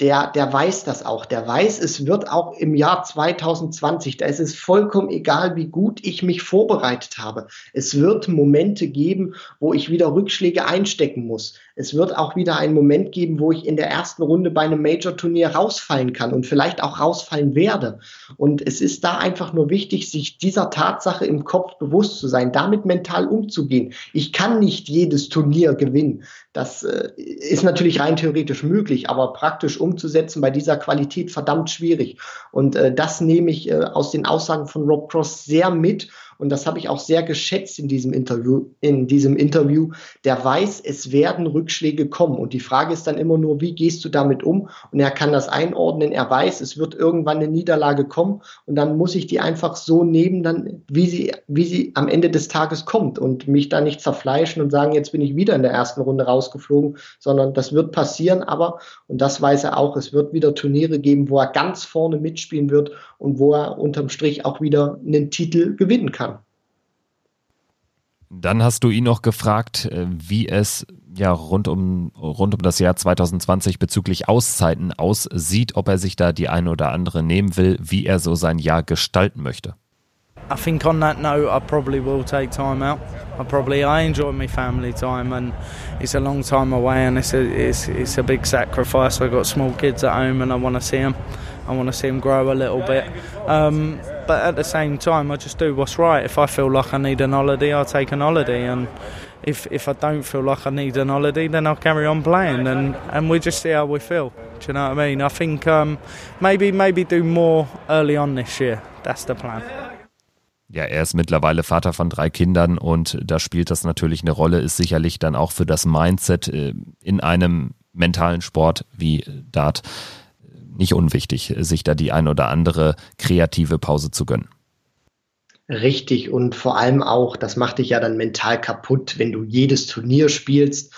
S3: der, der weiß das auch. Der weiß, es wird auch im Jahr 2020, da ist es vollkommen egal, wie gut ich mich vorbereitet habe. Es wird Momente geben, wo ich wieder Rückschläge einstecken muss. Es wird auch wieder einen Moment geben, wo ich in der ersten Runde bei einem Major-Turnier rausfallen kann und vielleicht auch rausfallen werde. Und es ist da einfach nur wichtig, sich dieser Tatsache im Kopf bewusst zu sein, damit mental umzugehen. Ich kann nicht jedes Turnier gewinnen. Das äh, ist natürlich rein theoretisch möglich, aber praktisch umzusetzen bei dieser Qualität verdammt schwierig. Und äh, das nehme ich äh, aus den Aussagen von Rob Cross sehr mit und das habe ich auch sehr geschätzt in diesem Interview, in diesem Interview, der weiß, es werden Rückschläge kommen. Und die Frage ist dann immer nur, wie gehst du damit um? Und er kann das einordnen. Er weiß, es wird irgendwann eine Niederlage kommen. Und dann muss ich die einfach so nehmen, dann, wie sie, wie sie am Ende des Tages kommt und mich da nicht zerfleischen und sagen, jetzt bin ich wieder in der ersten Runde rausgeflogen, sondern das wird passieren. Aber, und das weiß er auch, es wird wieder Turniere geben, wo er ganz vorne mitspielen wird und wo er unterm Strich auch wieder einen Titel gewinnen kann.
S2: Dann hast du ihn noch gefragt, äh, wie es ja rund um, rund um das Jahr 2020 bezüglich Auszeiten aussieht, ob er sich da die eine oder andere nehmen will, wie er so sein Jahr gestalten möchte.
S4: I think on that note, I probably will take time out. I probably I enjoy my family time, and it's a long time away, and it's a it's, it's a big sacrifice. I've got small kids at home, and I want to see them. I want to see them grow a little bit. Um, but at the same time, I just do what's right. If I feel like I need an holiday, I'll take an holiday, and if if I don't feel like I need an holiday, then I'll carry on playing, and and we just see how we feel. Do you know what I mean? I think um, maybe maybe do more early on this year. That's the plan.
S2: Ja, er ist mittlerweile Vater von drei Kindern und da spielt das natürlich eine Rolle, ist sicherlich dann auch für das Mindset äh, in einem mentalen Sport wie Dart nicht unwichtig, sich da die ein oder andere kreative Pause zu gönnen.
S3: Richtig und vor allem auch, das macht dich ja dann mental kaputt, wenn du jedes Turnier spielst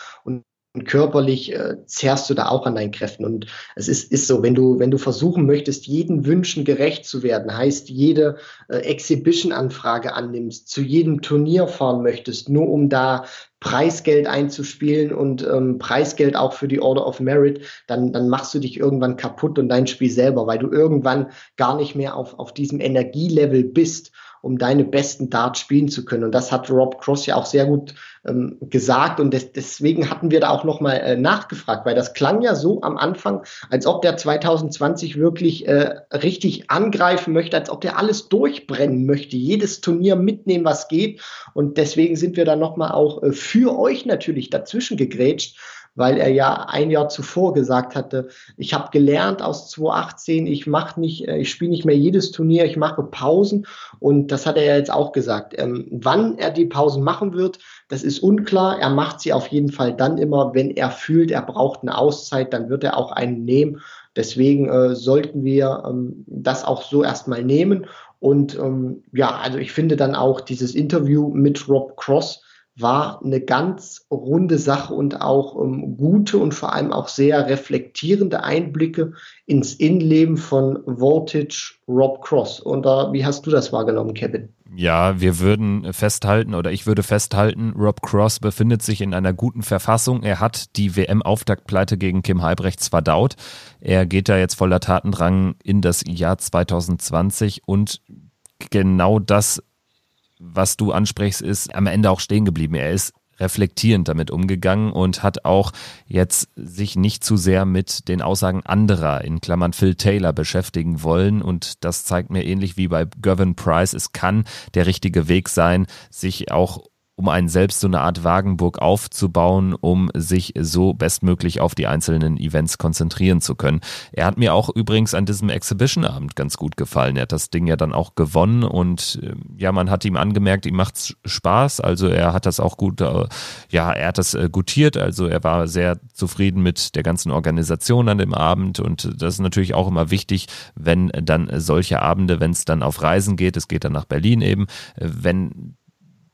S3: und körperlich äh, zehrst du da auch an deinen Kräften. Und es ist, ist so, wenn du, wenn du versuchen möchtest, jeden Wünschen gerecht zu werden, heißt jede äh, Exhibition-Anfrage annimmst, zu jedem Turnier fahren möchtest, nur um da Preisgeld einzuspielen und ähm, Preisgeld auch für die Order of Merit, dann, dann machst du dich irgendwann kaputt und dein Spiel selber, weil du irgendwann gar nicht mehr auf, auf diesem Energielevel bist um deine besten Darts spielen zu können. Und das hat Rob Cross ja auch sehr gut ähm, gesagt. Und des, deswegen hatten wir da auch nochmal äh, nachgefragt, weil das klang ja so am Anfang, als ob der 2020 wirklich äh, richtig angreifen möchte, als ob der alles durchbrennen möchte, jedes Turnier mitnehmen, was geht. Und deswegen sind wir da nochmal auch äh, für euch natürlich dazwischen gegrätscht weil er ja ein Jahr zuvor gesagt hatte, ich habe gelernt aus 2018, ich mache nicht, äh, ich spiele nicht mehr jedes Turnier, ich mache Pausen und das hat er ja jetzt auch gesagt. Ähm, wann er die Pausen machen wird, das ist unklar. Er macht sie auf jeden Fall dann immer, wenn er fühlt, er braucht eine Auszeit, dann wird er auch einen nehmen. Deswegen äh, sollten wir ähm, das auch so erstmal nehmen. Und ähm, ja, also ich finde dann auch dieses Interview mit Rob Cross, war eine ganz runde Sache und auch ähm, gute und vor allem auch sehr reflektierende Einblicke ins Innenleben von Voltage Rob Cross. Und äh, wie hast du das wahrgenommen, Kevin?
S2: Ja, wir würden festhalten oder ich würde festhalten, Rob Cross befindet sich in einer guten Verfassung. Er hat die WM-Auftaktpleite gegen Kim Halbrechts verdaut. Er geht da jetzt voller Tatendrang in das Jahr 2020 und genau das was du ansprichst, ist am Ende auch stehen geblieben. Er ist reflektierend damit umgegangen und hat auch jetzt sich nicht zu sehr mit den Aussagen anderer, in Klammern Phil Taylor, beschäftigen wollen. Und das zeigt mir ähnlich wie bei Gervin Price, es kann der richtige Weg sein, sich auch um einen selbst so eine Art Wagenburg aufzubauen, um sich so bestmöglich auf die einzelnen Events konzentrieren zu können. Er hat mir auch übrigens an diesem Exhibition-Abend ganz gut gefallen. Er hat das Ding ja dann auch gewonnen und äh, ja, man hat ihm angemerkt, ihm macht's Spaß. Also er hat das auch gut, äh, ja, er hat das äh, gutiert. Also er war sehr zufrieden mit der ganzen Organisation an dem Abend und das ist natürlich auch immer wichtig, wenn dann solche Abende, wenn es dann auf Reisen geht, es geht dann nach Berlin eben, wenn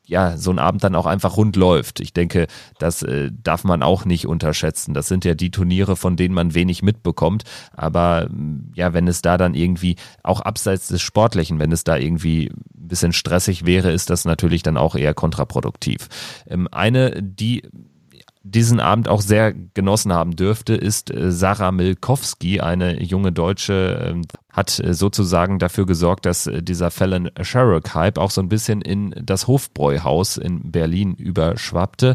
S2: ja, so ein Abend dann auch einfach rund läuft. Ich denke, das äh, darf man auch nicht unterschätzen. Das sind ja die Turniere, von denen man wenig mitbekommt. Aber mm, ja, wenn es da dann irgendwie, auch abseits des Sportlichen, wenn es da irgendwie ein bisschen stressig wäre, ist das natürlich dann auch eher kontraproduktiv. Ähm, eine, die diesen Abend auch sehr genossen haben dürfte, ist äh, Sarah Milkowski, eine junge Deutsche, ähm, hat äh, sozusagen dafür gesorgt, dass äh, dieser Fallon Sherrock-Hype auch so ein bisschen in das Hofbräuhaus in Berlin überschwappte.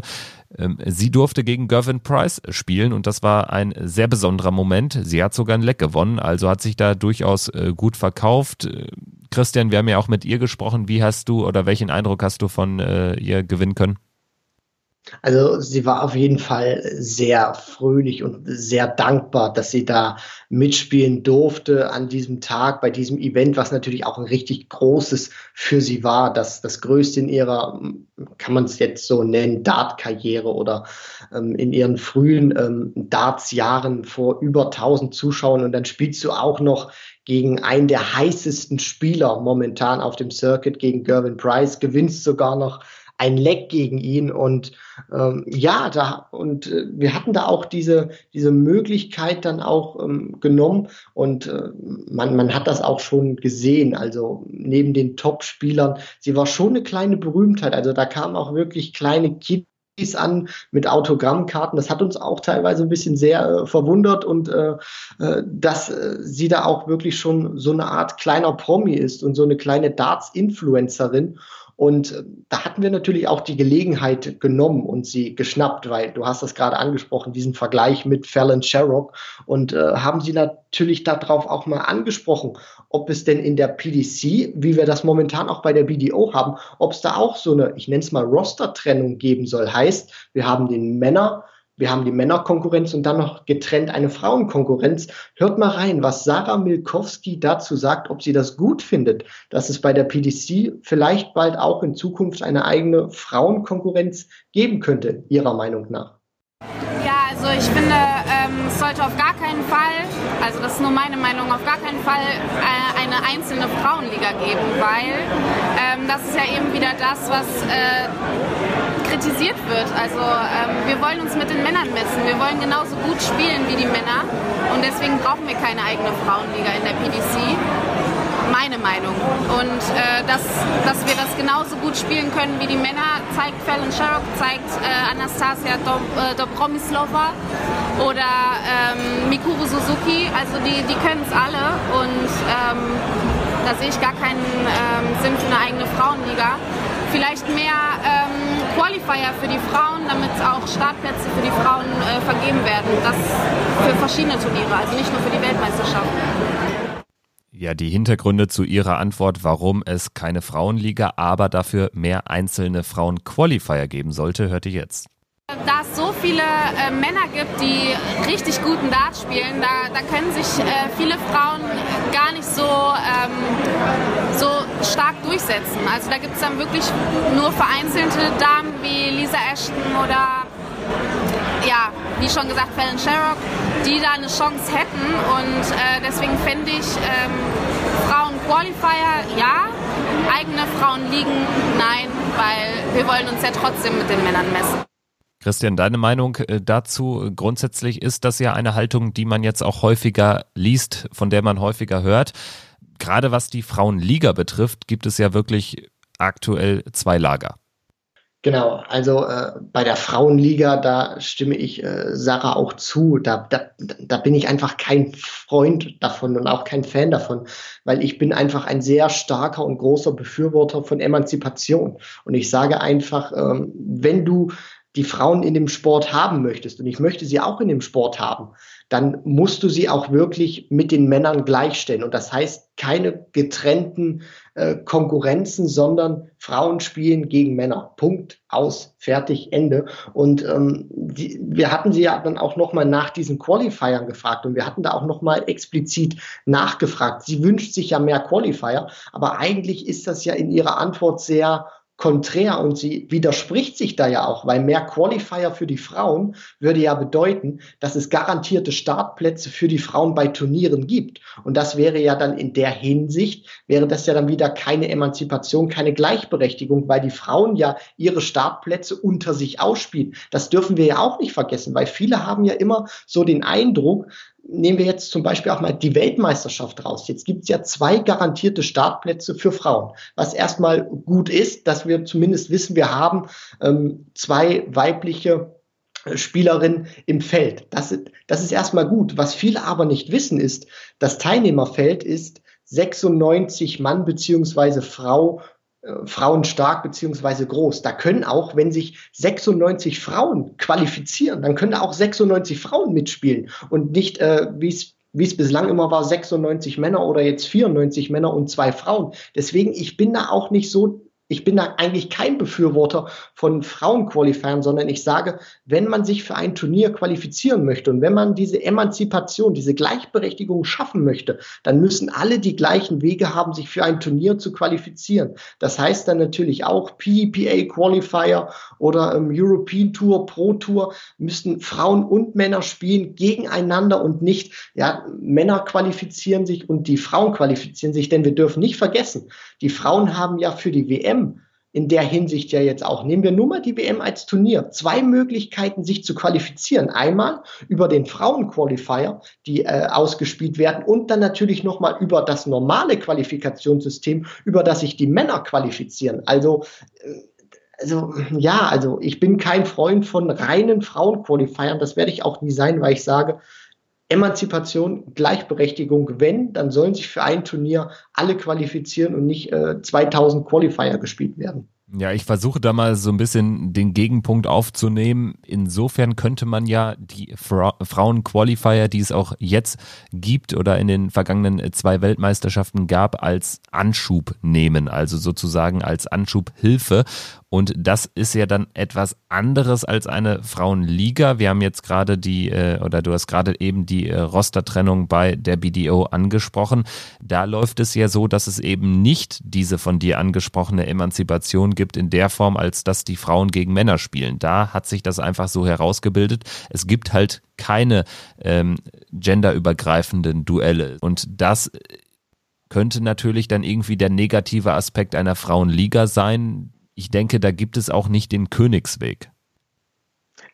S2: Ähm, sie durfte gegen Gervin Price spielen und das war ein sehr besonderer Moment. Sie hat sogar ein Leck gewonnen, also hat sich da durchaus gut verkauft. Christian, wir haben ja auch mit ihr gesprochen. Wie hast du oder welchen Eindruck hast du von ihr gewinnen können?
S3: Also sie war auf jeden Fall sehr fröhlich und sehr dankbar, dass sie da mitspielen durfte an diesem Tag bei diesem Event, was natürlich auch ein richtig großes für sie war. Das, das größte in ihrer, kann man es jetzt so nennen, Dart-Karriere oder ähm, in ihren frühen ähm, Darts-Jahren vor über 1000 Zuschauern. Und dann spielst du auch noch gegen einen der heißesten Spieler momentan auf dem Circuit, gegen Gervin Price, gewinnst sogar noch ein Leck gegen ihn und ähm, ja, da und äh, wir hatten da auch diese diese Möglichkeit dann auch ähm, genommen und äh, man man hat das auch schon gesehen. Also neben den Top-Spielern, sie war schon eine kleine Berühmtheit. Also da kamen auch wirklich kleine Kids an mit Autogrammkarten. Das hat uns auch teilweise ein bisschen sehr äh, verwundert und äh, äh dass äh, sie da auch wirklich schon so eine Art kleiner Promi ist und so eine kleine Darts-Influencerin. Und äh, da hatten wir natürlich auch die Gelegenheit genommen und sie geschnappt, weil du hast das gerade angesprochen, diesen Vergleich mit Fallon Sherrock und äh, haben sie natürlich darauf auch mal angesprochen, ob es denn in der PDC, wie wir das momentan auch bei der BDO haben, ob es da auch so eine, ich nenne es mal Roster-Trennung geben soll. Heißt, wir haben den Männer- wir haben die Männerkonkurrenz und dann noch getrennt eine Frauenkonkurrenz. Hört mal rein, was Sarah Milkowski dazu sagt, ob sie das gut findet, dass es bei der PDC vielleicht bald auch in Zukunft eine eigene Frauenkonkurrenz geben könnte, ihrer Meinung nach.
S5: Ja, also ich finde, ähm, es sollte auf gar keinen Fall, also das ist nur meine Meinung, auf gar keinen Fall äh, eine einzelne Frauenliga geben, weil ähm, das ist ja eben wieder das, was äh, kritisiert wird. Also ähm, wir wollen uns mit den Männern messen. Wir wollen genauso gut spielen wie die Männer und deswegen brauchen wir keine eigene Frauenliga in der PDC. Meine Meinung. Und äh, dass, dass wir das genauso gut spielen können wie die Männer, zeigt Fallon Sherrock, zeigt äh, Anastasia Dob äh, Dobromislova oder ähm, Mikuru Suzuki. Also die, die können es alle und ähm, da sehe ich gar keinen ähm, Sinn für eine eigene Frauenliga. Vielleicht mehr ähm, Qualifier für die Frauen, damit auch Startplätze für die Frauen äh, vergeben werden. Das für verschiedene Turniere, also nicht nur für die Weltmeisterschaft.
S2: Ja, die Hintergründe zu Ihrer Antwort, warum es keine Frauenliga, aber dafür mehr einzelne Frauen-Qualifier geben sollte, hört ihr jetzt.
S5: Da es so viele äh, Männer gibt, die richtig guten Dart spielen, da, da können sich äh, viele Frauen gar nicht so, ähm, so stark durchsetzen. Also da gibt es dann wirklich nur vereinzelte Damen wie Lisa Ashton oder ja, wie schon gesagt, Fallon Sherrock, die da eine Chance hätten. Und äh, deswegen fände ich ähm, Frauen-Qualifier ja, eigene Frauen liegen nein, weil wir wollen uns ja trotzdem mit den Männern messen.
S2: Christian, deine Meinung äh, dazu grundsätzlich ist das ja eine Haltung, die man jetzt auch häufiger liest, von der man häufiger hört. Gerade was die Frauenliga betrifft, gibt es ja wirklich aktuell zwei Lager.
S3: Genau, also äh, bei der Frauenliga, da stimme ich äh, Sarah auch zu. Da, da, da bin ich einfach kein Freund davon und auch kein Fan davon, weil ich bin einfach ein sehr starker und großer Befürworter von Emanzipation. Und ich sage einfach, ähm, wenn du die Frauen in dem Sport haben möchtest, und ich möchte sie auch in dem Sport haben, dann musst du sie auch wirklich mit den Männern gleichstellen. Und das heißt keine getrennten äh, Konkurrenzen, sondern Frauen spielen gegen Männer. Punkt, aus, fertig, Ende. Und ähm, die, wir hatten sie ja dann auch nochmal nach diesen Qualifiern gefragt und wir hatten da auch nochmal explizit nachgefragt. Sie wünscht sich ja mehr Qualifier, aber eigentlich ist das ja in ihrer Antwort sehr konträr und sie widerspricht sich da ja auch, weil mehr Qualifier für die Frauen würde ja bedeuten, dass es garantierte Startplätze für die Frauen bei Turnieren gibt. Und das wäre ja dann in der Hinsicht, wäre das ja dann wieder keine Emanzipation, keine Gleichberechtigung, weil die Frauen ja ihre Startplätze unter sich ausspielen. Das dürfen wir ja auch nicht vergessen, weil viele haben ja immer so den Eindruck, nehmen wir jetzt zum Beispiel auch mal die Weltmeisterschaft raus. Jetzt gibt es ja zwei garantierte Startplätze für Frauen, was erstmal gut ist, dass wir zumindest wissen, wir haben ähm, zwei weibliche Spielerin im Feld. Das, das ist erstmal gut. Was viele aber nicht wissen ist, das Teilnehmerfeld ist 96 Mann beziehungsweise Frau, äh, Frauen stark beziehungsweise groß. Da können auch, wenn sich 96 Frauen qualifizieren, dann können da auch 96 Frauen mitspielen und nicht, äh, wie es wie es bislang immer war, 96 Männer oder jetzt 94 Männer und zwei Frauen. Deswegen, ich bin da auch nicht so ich bin da eigentlich kein Befürworter von Frauenqualifiern, sondern ich sage, wenn man sich für ein Turnier qualifizieren möchte und wenn man diese Emanzipation, diese Gleichberechtigung schaffen möchte, dann müssen alle die gleichen Wege haben, sich für ein Turnier zu qualifizieren. Das heißt dann natürlich auch PEPA Qualifier oder ähm, European Tour, Pro Tour müssen Frauen und Männer spielen gegeneinander und nicht, ja, Männer qualifizieren sich und die Frauen qualifizieren sich, denn wir dürfen nicht vergessen, die Frauen haben ja für die WM in der Hinsicht ja jetzt auch. Nehmen wir nur mal die WM als Turnier. Zwei Möglichkeiten, sich zu qualifizieren. Einmal über den Frauenqualifier, die äh, ausgespielt werden, und dann natürlich nochmal über das normale Qualifikationssystem, über das sich die Männer qualifizieren. Also, äh, also ja, also ich bin kein Freund von reinen Frauenqualifiern. Das werde ich auch nie sein, weil ich sage, Emanzipation, Gleichberechtigung, wenn, dann sollen sich für ein Turnier alle qualifizieren und nicht äh, 2000 Qualifier gespielt werden.
S2: Ja, ich versuche da mal so ein bisschen den Gegenpunkt aufzunehmen. Insofern könnte man ja die Fra Frauen-Qualifier, die es auch jetzt gibt oder in den vergangenen zwei Weltmeisterschaften gab, als Anschub nehmen, also sozusagen als Anschubhilfe. Und das ist ja dann etwas anderes als eine Frauenliga. Wir haben jetzt gerade die, äh, oder du hast gerade eben die äh, Rostertrennung bei der BDO angesprochen. Da läuft es ja so, dass es eben nicht diese von dir angesprochene Emanzipation gibt in der Form, als dass die Frauen gegen Männer spielen. Da hat sich das einfach so herausgebildet. Es gibt halt keine ähm, genderübergreifenden Duelle. Und das könnte natürlich dann irgendwie der negative Aspekt einer Frauenliga sein, ich denke, da gibt es auch nicht den Königsweg.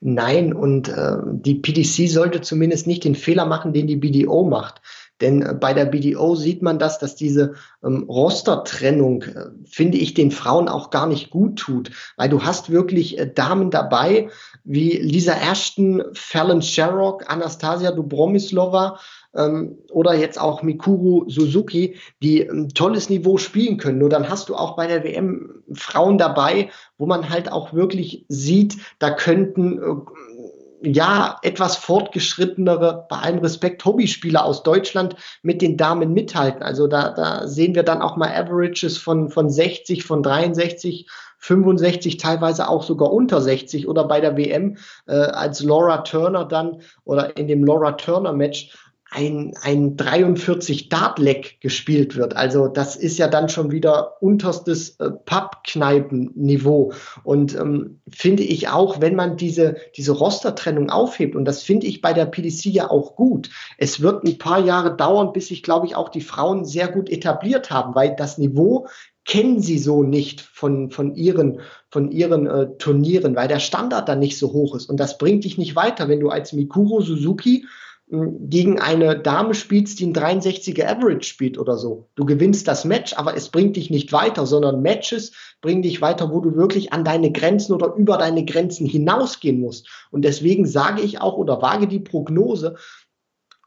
S3: Nein, und äh, die PDC sollte zumindest nicht den Fehler machen, den die BDO macht. Denn äh, bei der BDO sieht man das, dass diese ähm, Rostertrennung, äh, finde ich, den Frauen auch gar nicht gut tut. Weil du hast wirklich äh, Damen dabei, wie Lisa Ashton, Fallon Sherrock, Anastasia Dubromislova, ähm, oder jetzt auch Mikuru Suzuki, die ein tolles Niveau spielen können. Nur dann hast du auch bei der WM Frauen dabei, wo man halt auch wirklich sieht, da könnten äh, ja etwas fortgeschrittenere, bei allem Respekt, Hobbyspieler aus Deutschland mit den Damen mithalten. Also da, da sehen wir dann auch mal Averages von, von 60, von 63 65, teilweise auch sogar unter 60 oder bei der WM äh, als Laura Turner dann oder in dem Laura Turner Match ein, ein 43 Dart-Leck gespielt wird. Also das ist ja dann schon wieder unterstes äh, Pappkneipen-Niveau. Und ähm, finde ich auch, wenn man diese, diese Rostertrennung aufhebt, und das finde ich bei der PDC ja auch gut, es wird ein paar Jahre dauern, bis sich, glaube ich, auch die Frauen sehr gut etabliert haben, weil das Niveau kennen sie so nicht von, von ihren, von ihren äh, Turnieren, weil der Standard dann nicht so hoch ist. Und das bringt dich nicht weiter, wenn du als Mikuro Suzuki gegen eine Dame spielst, die ein 63er Average spielt oder so. Du gewinnst das Match, aber es bringt dich nicht weiter, sondern Matches bringen dich weiter, wo du wirklich an deine Grenzen oder über deine Grenzen hinausgehen musst. Und deswegen sage ich auch oder wage die Prognose,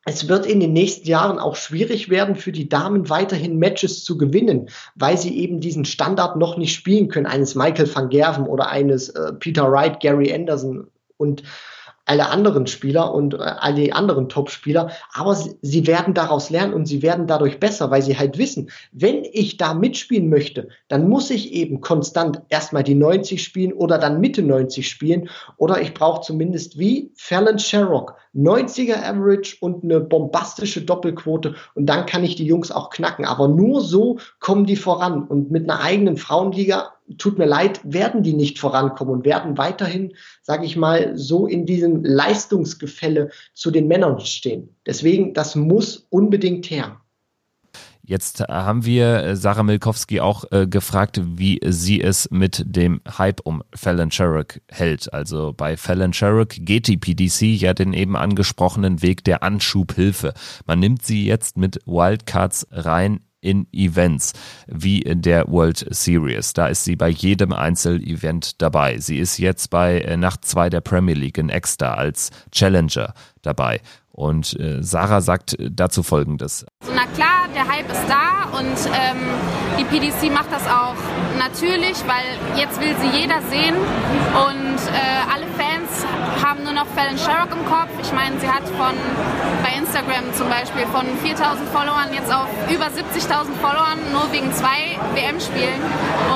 S3: es wird in den nächsten Jahren auch schwierig werden, für die Damen weiterhin Matches zu gewinnen, weil sie eben diesen Standard noch nicht spielen können, eines Michael van Gerven oder eines äh, Peter Wright, Gary Anderson. Und alle anderen Spieler und äh, alle anderen Top-Spieler, aber sie, werden daraus lernen und sie werden dadurch besser, weil sie halt wissen, wenn ich da mitspielen möchte, dann muss ich eben konstant erstmal die 90 spielen oder dann Mitte 90 spielen oder ich brauche zumindest wie Fallon Sherrock 90er Average und eine bombastische Doppelquote und dann kann ich die Jungs auch knacken, aber nur so kommen die voran und mit einer eigenen Frauenliga tut mir leid, werden die nicht vorankommen und werden weiterhin, sage ich mal, so in diesem Leistungsgefälle zu den Männern stehen. Deswegen, das muss unbedingt her.
S2: Jetzt haben wir äh, Sarah Milkowski auch äh, gefragt, wie sie es mit dem Hype um Fallon Sherrock hält. Also bei Fallon Sherrock geht die PDC ja den eben angesprochenen Weg der Anschubhilfe. Man nimmt sie jetzt mit Wildcards rein in Events wie in der World Series. Da ist sie bei jedem Einzelevent dabei. Sie ist jetzt bei äh, Nacht 2 der Premier League in Exeter als Challenger dabei. Und äh, Sarah sagt dazu Folgendes.
S5: Na klar, der Hype ist da und ähm, die PDC macht das auch natürlich, weil jetzt will sie jeder sehen und äh, alle Fans haben nur noch Fallon Sherrock im Kopf. Ich meine, sie hat von Instagram zum Beispiel von 4000 Followern jetzt auf über 70.000 Followern nur wegen zwei WM-Spielen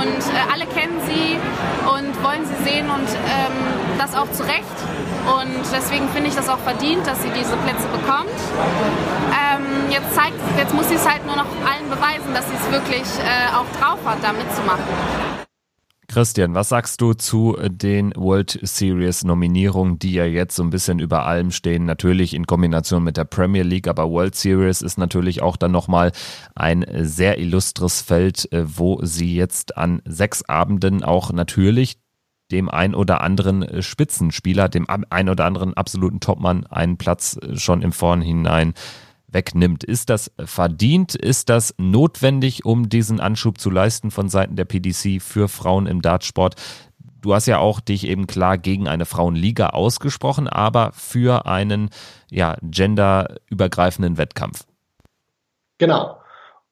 S5: und äh, alle kennen sie und wollen sie sehen und ähm, das auch zu Recht. Und deswegen finde ich das auch verdient, dass sie diese Plätze bekommt. Ähm, jetzt, zeigt, jetzt muss sie es halt nur noch allen beweisen, dass sie es wirklich äh, auch drauf hat, da mitzumachen.
S2: Christian, was sagst du zu den World Series Nominierungen, die ja jetzt so ein bisschen über allem stehen? Natürlich in Kombination mit der Premier League, aber World Series ist natürlich auch dann nochmal ein sehr illustres Feld, äh, wo sie jetzt an sechs Abenden auch natürlich dem ein oder anderen äh, Spitzenspieler, dem ein oder anderen absoluten Topmann einen Platz äh, schon im Vornhinein wegnimmt. Ist das verdient? Ist das notwendig, um diesen Anschub zu leisten von Seiten der PDC für Frauen im Dartsport? Du hast ja auch dich eben klar gegen eine Frauenliga ausgesprochen, aber für einen ja, genderübergreifenden Wettkampf.
S3: Genau.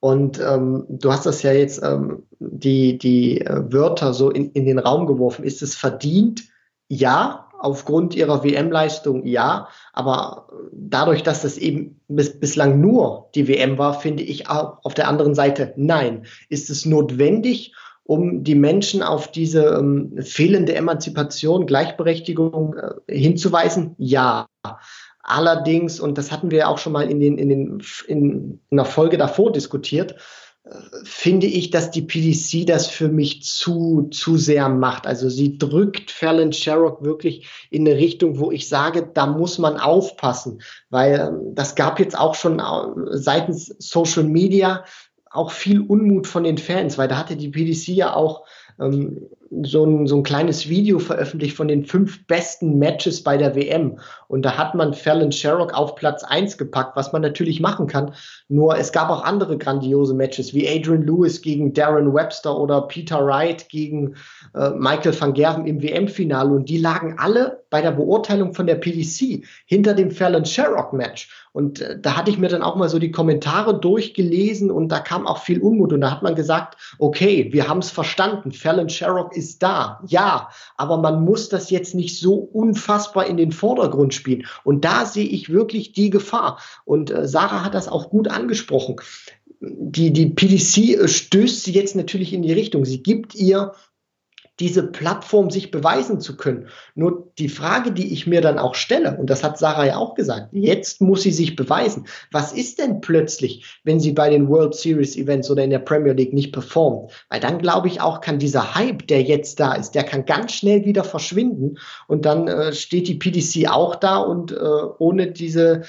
S3: Und ähm, du hast das ja jetzt ähm, die, die äh, Wörter so in, in den Raum geworfen. Ist es verdient? Ja, aufgrund ihrer WM-Leistung ja, aber dadurch, dass das eben bis, bislang nur die WM war, finde ich auch auf der anderen Seite nein. Ist es notwendig, um die Menschen auf diese ähm, fehlende Emanzipation, Gleichberechtigung äh, hinzuweisen? Ja. Allerdings, und das hatten wir auch schon mal in, den, in, den, in, in einer Folge davor diskutiert, finde ich, dass die PDC das für mich zu, zu sehr macht. Also sie drückt Fallon Sherrock wirklich in eine Richtung, wo ich sage, da muss man aufpassen, weil ähm, das gab jetzt auch schon seitens Social Media auch viel Unmut von den Fans, weil da hatte die PDC ja auch ähm, so, ein, so ein kleines Video veröffentlicht von den fünf besten Matches bei der WM. Und da hat man Fallon Sherrock auf Platz eins gepackt, was man natürlich machen kann. Nur es gab auch andere grandiose Matches, wie Adrian Lewis gegen Darren Webster oder Peter Wright gegen äh, Michael van Gerven im WM-Finale. Und die lagen alle bei der Beurteilung von der PDC hinter dem Fallon Sherrock Match. Und äh, da hatte ich mir dann auch mal so die Kommentare durchgelesen und da kam auch viel Unmut. Und da hat man gesagt, okay, wir haben es verstanden. Fallon Sherrock ist da. Ja, aber man muss das jetzt nicht so unfassbar in den Vordergrund spielen. Und da sehe ich wirklich die Gefahr. Und äh, Sarah hat das auch gut angesprochen. Die, die PDC äh, stößt sie jetzt natürlich in die Richtung. Sie gibt ihr diese Plattform sich beweisen zu können. Nur die Frage, die ich mir dann auch stelle, und das hat Sarah ja auch gesagt, jetzt muss sie sich beweisen. Was ist denn plötzlich, wenn sie bei den World Series Events oder in der Premier League nicht performt? Weil dann glaube ich auch, kann dieser Hype, der jetzt da ist, der kann ganz schnell wieder verschwinden und dann äh, steht die PDC auch da und äh, ohne diese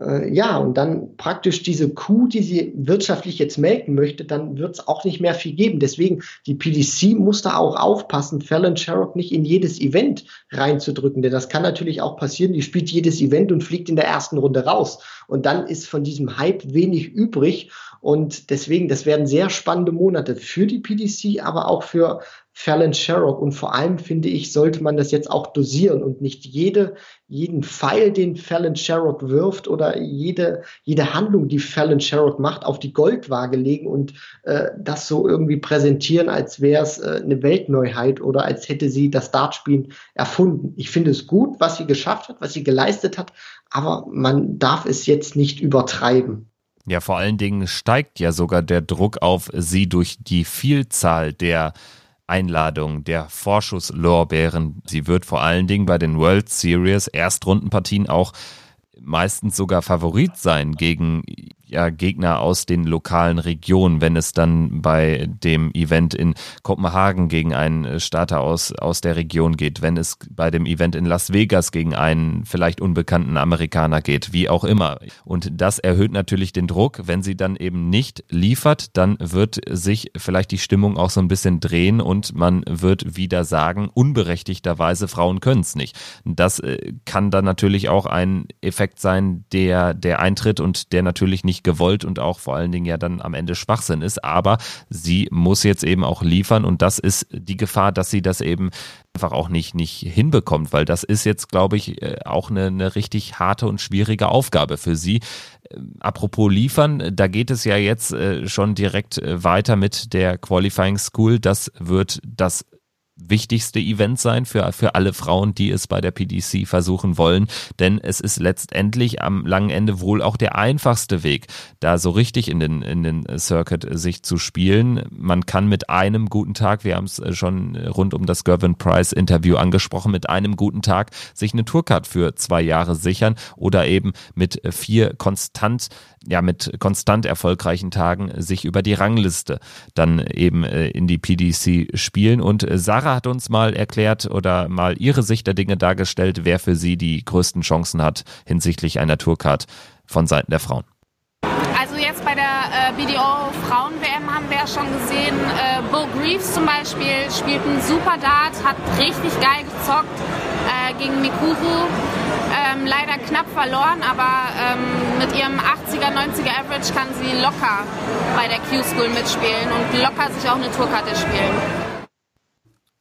S3: äh, ja, und dann praktisch diese Kuh, die sie wirtschaftlich jetzt melken möchte, dann wird es auch nicht mehr viel geben. Deswegen, die PDC muss da auch aufpassen, Fallon Sherrock nicht in jedes Event reinzudrücken, denn das kann natürlich auch passieren. Die spielt jedes Event und fliegt in der ersten Runde raus. Und dann ist von diesem Hype wenig übrig. Und deswegen, das werden sehr spannende Monate für die PDC, aber auch für Fallon Sherrock. Und vor allem finde ich, sollte man das jetzt auch dosieren und nicht jede, jeden Pfeil, den Fallon Sherrock wirft oder jede, jede Handlung, die Fallon Sherrock macht, auf die Goldwaage legen und äh, das so irgendwie präsentieren, als wäre es äh, eine Weltneuheit oder als hätte sie das Dartspielen erfunden. Ich finde es gut, was sie geschafft hat, was sie geleistet hat, aber man darf es jetzt nicht übertreiben.
S2: Ja, vor allen Dingen steigt ja sogar der Druck auf sie durch die Vielzahl der Einladung der Vorschusslorbeeren. Sie wird vor allen Dingen bei den World Series Erstrundenpartien auch meistens sogar Favorit sein gegen ja, Gegner aus den lokalen Regionen, wenn es dann bei dem Event in Kopenhagen gegen einen Starter aus, aus der Region geht, wenn es bei dem Event in Las Vegas gegen einen vielleicht unbekannten Amerikaner geht, wie auch immer. Und das erhöht natürlich den Druck. Wenn sie dann eben nicht liefert, dann wird sich vielleicht die Stimmung auch so ein bisschen drehen und man wird wieder sagen, unberechtigterweise Frauen können es nicht. Das äh, kann dann natürlich auch ein Effekt sein, der, der eintritt und der natürlich nicht nicht gewollt und auch vor allen Dingen ja dann am Ende Schwachsinn ist. Aber sie muss jetzt eben auch liefern und das ist die Gefahr, dass sie das eben einfach auch nicht, nicht hinbekommt, weil das ist jetzt, glaube ich, äh, auch eine, eine richtig harte und schwierige Aufgabe für sie. Ähm, apropos liefern, da geht es ja jetzt äh, schon direkt äh, weiter mit der Qualifying School. Das wird das wichtigste Event sein für, für alle Frauen, die es bei der PDC versuchen wollen. Denn es ist letztendlich am langen Ende wohl auch der einfachste Weg, da so richtig in den, in den Circuit sich zu spielen. Man kann mit einem guten Tag, wir haben es schon rund um das Gervin Price Interview angesprochen, mit einem guten Tag sich eine Tourcard für zwei Jahre sichern oder eben mit vier konstant ja mit konstant erfolgreichen Tagen sich über die Rangliste dann eben äh, in die PDC spielen. Und äh, Sarah hat uns mal erklärt oder mal ihre Sicht der Dinge dargestellt, wer für sie die größten Chancen hat hinsichtlich einer Tourcard von Seiten der Frauen.
S5: Also jetzt bei der äh, BDO Frauen-WM haben wir ja schon gesehen, äh, Bo Greaves zum Beispiel spielt einen super Dart, hat richtig geil gezockt äh, gegen Mikuru ähm, leider knapp verloren, aber ähm, mit ihrem 80er, 90er Average kann sie locker bei der Q-School mitspielen und locker sich auch eine Tourkarte spielen.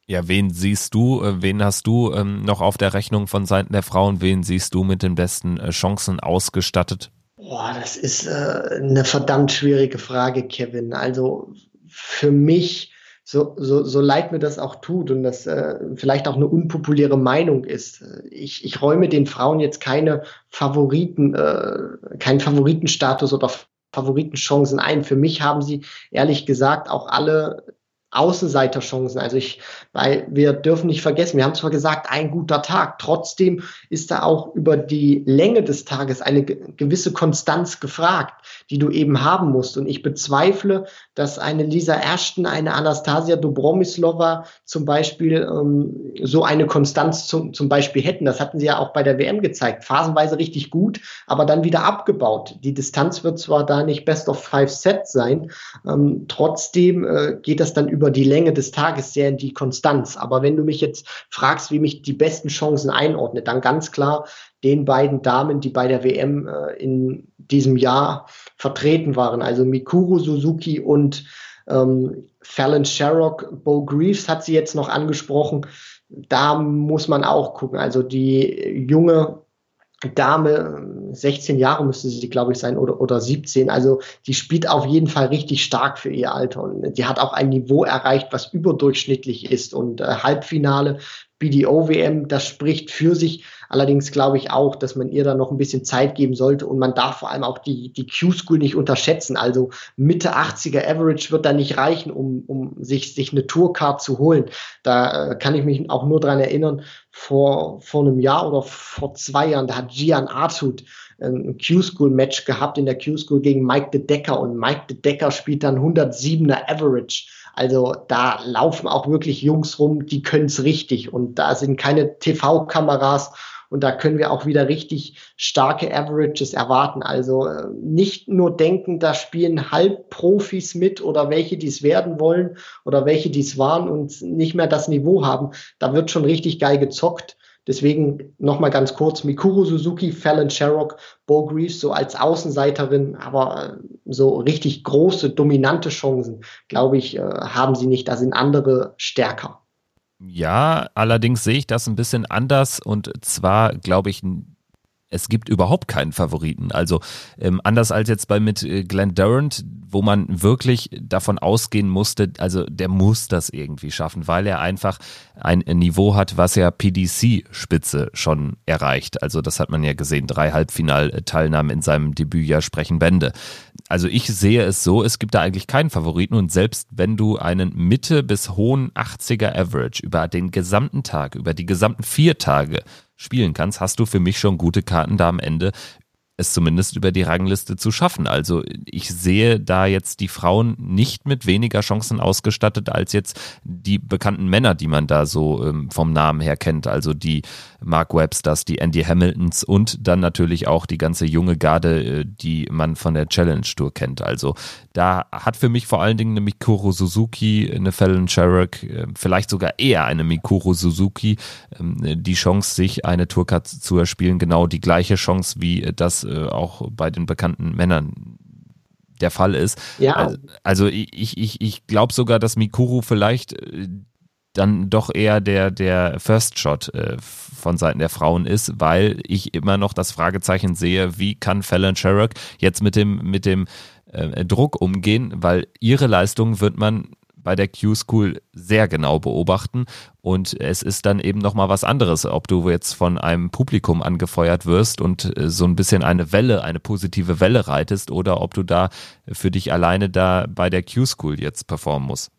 S2: Ja, wen siehst du, äh, wen hast du ähm, noch auf der Rechnung von Seiten der Frauen, wen siehst du mit den besten äh, Chancen ausgestattet?
S3: Boah, das ist äh, eine verdammt schwierige Frage, Kevin. Also für mich so, so, so leid mir das auch tut und das äh, vielleicht auch eine unpopuläre Meinung ist. Ich, ich räume den Frauen jetzt keine Favoriten, äh, keinen Favoritenstatus oder Favoritenchancen ein. Für mich haben sie ehrlich gesagt auch alle Außenseiterchancen. Also ich, weil wir dürfen nicht vergessen, wir haben zwar gesagt, ein guter Tag, trotzdem ist da auch über die Länge des Tages eine gewisse Konstanz gefragt, die du eben haben musst. Und ich bezweifle, dass eine Lisa Ashton, eine Anastasia Dobromislova zum Beispiel ähm, so eine Konstanz zum, zum Beispiel hätten. Das hatten sie ja auch bei der WM gezeigt. Phasenweise richtig gut, aber dann wieder abgebaut. Die Distanz wird zwar da nicht Best of Five Set sein, ähm, trotzdem äh, geht das dann über die Länge des Tages sehr in die Konstanz. Aber wenn du mich jetzt fragst, wie mich die besten Chancen einordnet, dann ganz klar den beiden Damen, die bei der WM äh, in diesem Jahr vertreten waren, also Mikuru Suzuki und ähm, Fallon Sherrock. Bo Greaves hat sie jetzt noch angesprochen. Da muss man auch gucken. Also die junge Dame, 16 Jahre müsste sie, glaube ich, sein, oder, oder 17. Also die spielt auf jeden Fall richtig stark für ihr Alter. Und die hat auch ein Niveau erreicht, was überdurchschnittlich ist. Und äh, Halbfinale BDO-WM, das spricht für sich. Allerdings glaube ich auch, dass man ihr da noch ein bisschen Zeit geben sollte und man darf vor allem auch die, die Q-School nicht unterschätzen. Also Mitte 80er Average wird da nicht reichen, um, um sich, sich eine Tourcard zu holen. Da äh, kann ich mich auch nur dran erinnern, vor, vor einem Jahr oder vor zwei Jahren, da hat Gian Artut ein Q-School-Match gehabt in der Q-School gegen Mike de Decker und Mike de Decker spielt dann 107er Average. Also da laufen auch wirklich Jungs rum, die können es richtig und da sind keine TV-Kameras und da können wir auch wieder richtig starke Averages erwarten. Also äh, nicht nur denken, da spielen Halbprofis mit oder welche, die es werden wollen oder welche, die es waren und nicht mehr das Niveau haben. Da wird schon richtig geil gezockt. Deswegen nochmal ganz kurz, Mikuru Suzuki, Fallon Sherrock, Bo Greaves so als Außenseiterin, aber äh, so richtig große, dominante Chancen, glaube ich, äh, haben sie nicht. Da sind andere stärker.
S2: Ja, allerdings sehe ich das ein bisschen anders und zwar glaube ich es gibt überhaupt keinen Favoriten. Also ähm, anders als jetzt bei mit äh, Glenn Durant, wo man wirklich davon ausgehen musste, also der muss das irgendwie schaffen, weil er einfach ein Niveau hat, was ja PDC-Spitze schon erreicht. Also das hat man ja gesehen, drei Halbfinalteilnahmen in seinem Debütjahr sprechen Bände. Also ich sehe es so, es gibt da eigentlich keinen Favoriten und selbst wenn du einen Mitte bis hohen 80er Average über den gesamten Tag, über die gesamten vier Tage spielen kannst, hast du für mich schon gute Karten da am Ende es zumindest über die Rangliste zu schaffen. Also ich sehe da jetzt die Frauen nicht mit weniger Chancen ausgestattet als jetzt die bekannten Männer, die man da so ähm, vom Namen her kennt. Also die Mark Websters, die Andy Hamiltons und dann natürlich auch die ganze junge Garde, äh, die man von der Challenge Tour kennt. Also da hat für mich vor allen Dingen eine Mikuro Suzuki, eine Fallon Sherrock, äh, vielleicht sogar eher eine Mikuro Suzuki ähm, die Chance, sich eine Tourcard zu erspielen. Genau die gleiche Chance wie das äh, auch bei den bekannten Männern der Fall ist. Ja. Also, also ich, ich, ich glaube sogar, dass Mikuru vielleicht äh, dann doch eher der, der First Shot äh, von Seiten der Frauen ist, weil ich immer noch das Fragezeichen sehe, wie kann Fallon Sherrock jetzt mit dem, mit dem äh, Druck umgehen, weil ihre Leistung wird man bei der Q-School sehr genau beobachten und es ist dann eben nochmal was anderes, ob du jetzt von einem Publikum angefeuert wirst und äh, so ein bisschen eine Welle, eine positive Welle reitest oder ob du da für dich alleine da bei der Q-School jetzt performen musst.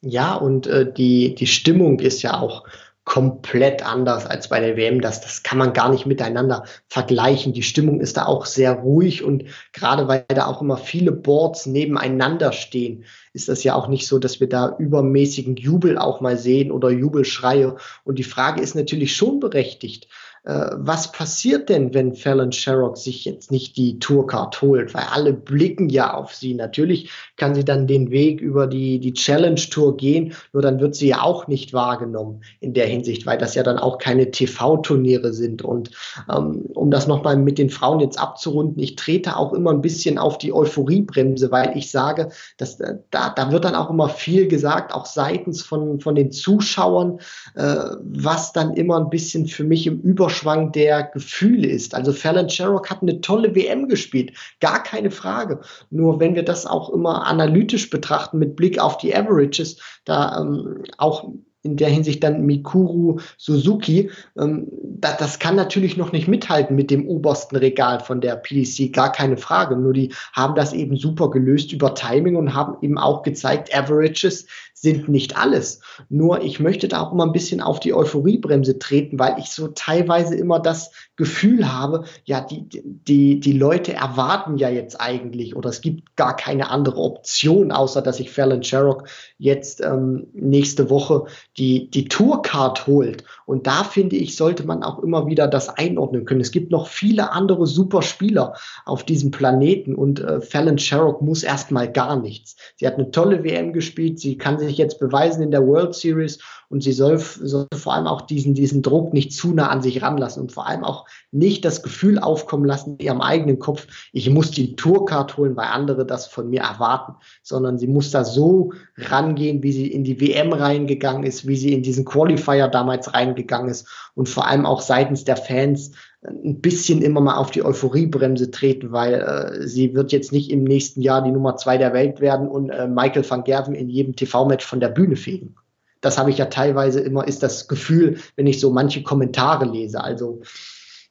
S3: Ja, und äh, die, die Stimmung ist ja auch komplett anders als bei der WM. Das, das kann man gar nicht miteinander vergleichen. Die Stimmung ist da auch sehr ruhig und gerade weil da auch immer viele Boards nebeneinander stehen, ist das ja auch nicht so, dass wir da übermäßigen Jubel auch mal sehen oder Jubelschreie. Und die Frage ist natürlich schon berechtigt äh, was passiert denn, wenn Fallon Sherrock sich jetzt nicht die Tourcard holt? Weil alle blicken ja auf sie. Natürlich kann sie dann den Weg über die, die Challenge Tour gehen, nur dann wird sie ja auch nicht wahrgenommen in der Hinsicht, weil das ja dann auch keine TV-Turniere sind. Und ähm, um das nochmal mit den Frauen jetzt abzurunden, ich trete auch immer ein bisschen auf die Euphoriebremse, weil ich sage, dass äh, da, da wird dann auch immer viel gesagt, auch seitens von, von den Zuschauern, äh, was dann immer ein bisschen für mich im Überschwang der Gefühle ist. Also Fallon Sherrock hat eine tolle WM gespielt, gar keine Frage. Nur wenn wir das auch immer analytisch betrachten mit Blick auf die Averages, da ähm, auch in der Hinsicht dann Mikuru Suzuki. Ähm, da, das kann natürlich noch nicht mithalten mit dem obersten Regal von der PDC, gar keine Frage. Nur die haben das eben super gelöst über Timing und haben eben auch gezeigt, Averages sind nicht alles. Nur ich möchte da auch immer ein bisschen auf die Euphoriebremse treten, weil ich so teilweise immer das Gefühl habe, ja, die, die, die Leute erwarten ja jetzt eigentlich oder es gibt gar keine andere Option, außer dass sich Fallon Sherrock jetzt ähm, nächste Woche die, die Tourcard holt. Und da finde ich, sollte man auch immer wieder das einordnen können. Es gibt noch viele andere super Spieler auf diesem Planeten und äh, Fallon Sherrock muss erstmal gar nichts. Sie hat eine tolle WM gespielt, sie kann sich jetzt beweisen in der World Series und sie soll, soll vor allem auch diesen, diesen Druck nicht zu nah an sich ranlassen und vor allem auch nicht das Gefühl aufkommen lassen in ihrem eigenen Kopf, ich muss die Tourcard holen, weil andere das von mir erwarten, sondern sie muss da so rangehen, wie sie in die WM reingegangen ist, wie sie in diesen Qualifier damals reingegangen ist und vor allem auch seitens der Fans ein bisschen immer mal auf die Euphoriebremse treten, weil äh, sie wird jetzt nicht im nächsten Jahr die Nummer zwei der Welt werden und äh, Michael van Gerven in jedem TV-Match von der Bühne fegen das habe ich ja teilweise immer, ist das Gefühl, wenn ich so manche Kommentare lese. Also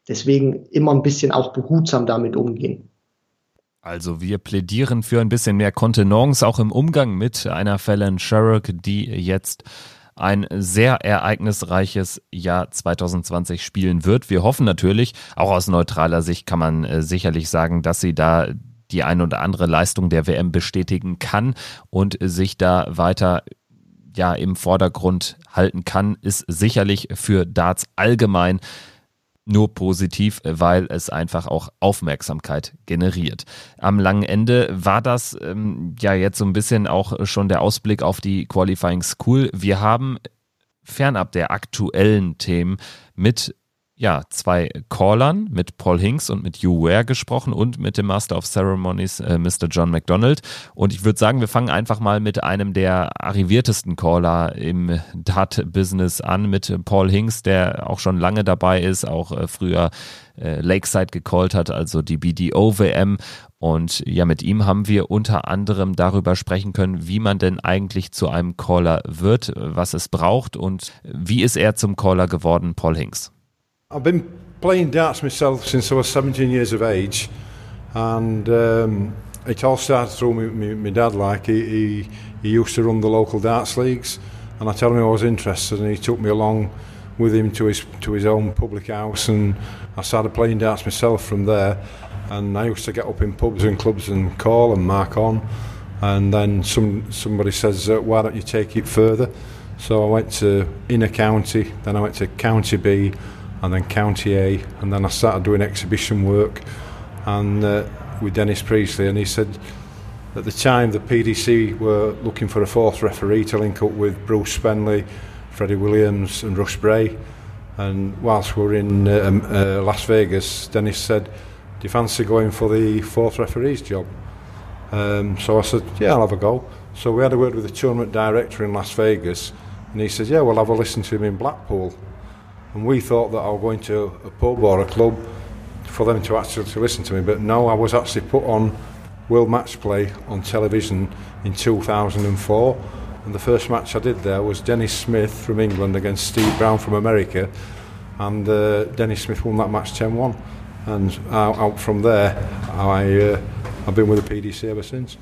S3: deswegen immer ein bisschen auch behutsam damit umgehen.
S2: Also wir plädieren für ein bisschen mehr Kontenance auch im Umgang mit einer Fallon Sherrock, die jetzt ein sehr ereignisreiches Jahr 2020 spielen wird. Wir hoffen natürlich, auch aus neutraler Sicht kann man äh, sicherlich sagen, dass sie da die ein oder andere Leistung der WM bestätigen kann und sich da weiter ja im Vordergrund halten kann, ist sicherlich für Darts allgemein nur positiv, weil es einfach auch Aufmerksamkeit generiert. Am langen Ende war das ähm, ja jetzt so ein bisschen auch schon der Ausblick auf die Qualifying School. Wir haben fernab der aktuellen Themen mit ja, zwei Callern mit Paul Hinks und mit Hugh Ware gesprochen und mit dem Master of Ceremonies, äh, Mr. John McDonald. Und ich würde sagen, wir fangen einfach mal mit einem der arriviertesten Caller im Dart-Business an, mit Paul Hinks, der auch schon lange dabei ist, auch äh, früher äh, Lakeside gecallt hat, also die BDO-WM. Und ja, mit ihm haben wir unter anderem darüber sprechen können, wie man denn eigentlich zu einem Caller wird, was es braucht und wie ist er zum Caller geworden, Paul Hinks.
S6: I've been playing darts myself since I was 17 years of age, and um, it all started through my, my, my dad. Like he, he, he used to run the local darts leagues, and I told him I was interested, and he took me along with him to his to his own public house, and I started playing darts myself from there. And I used to get up in pubs and clubs and call and mark on, and then some somebody says, uh, "Why don't you take it further?" So I went to inner county, then I went to county B and then County A, and then I started doing exhibition work and uh, with Dennis Priestley, and he said at the time the PDC were looking for a fourth referee to link up with Bruce Spenley, Freddie Williams, and Russ Bray. And whilst we were in uh, um, uh, Las Vegas, Dennis said, "Do you fancy going for the fourth referee's job?" Um, so I said, yeah, I'll have a go. So we had a word with the tournament director in Las Vegas, and he said, yeah, we'll have a listen to him in Blackpool. And we thought that I was going to a pub or a club for them to actually to listen to me, but no, I was actually put on World Match Play on television in 2004. And the first match I did there was Dennis Smith from England against Steve Brown from America. And uh, Dennis Smith won that match 10 1. And out, out from there, I, uh, I've been with the PDC ever since.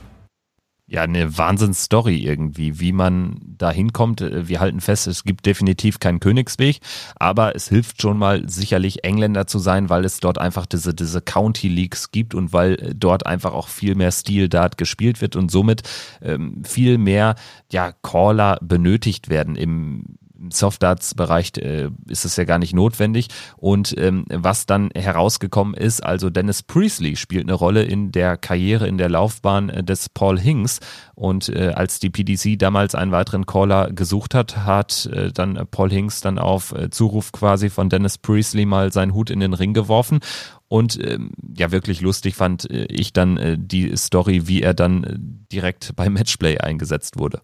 S2: Ja, eine Wahnsinnsstory irgendwie, wie man da hinkommt. Wir halten fest, es gibt definitiv keinen Königsweg, aber es hilft schon mal sicherlich Engländer zu sein, weil es dort einfach diese, diese County Leagues gibt und weil dort einfach auch viel mehr Stil Dart gespielt wird und somit ähm, viel mehr ja, Caller benötigt werden im Softdarts-Bereich äh, ist es ja gar nicht notwendig. Und ähm, was dann herausgekommen ist, also Dennis Priestley spielt eine Rolle in der Karriere, in der Laufbahn äh, des Paul Hinks. Und äh, als die PDC damals einen weiteren Caller gesucht hat, hat äh, dann Paul Hinks dann auf äh, Zuruf quasi von Dennis Priestley mal seinen Hut in den Ring geworfen. Und ähm, ja, wirklich lustig fand äh, ich dann die Story, wie er dann direkt beim Matchplay eingesetzt wurde.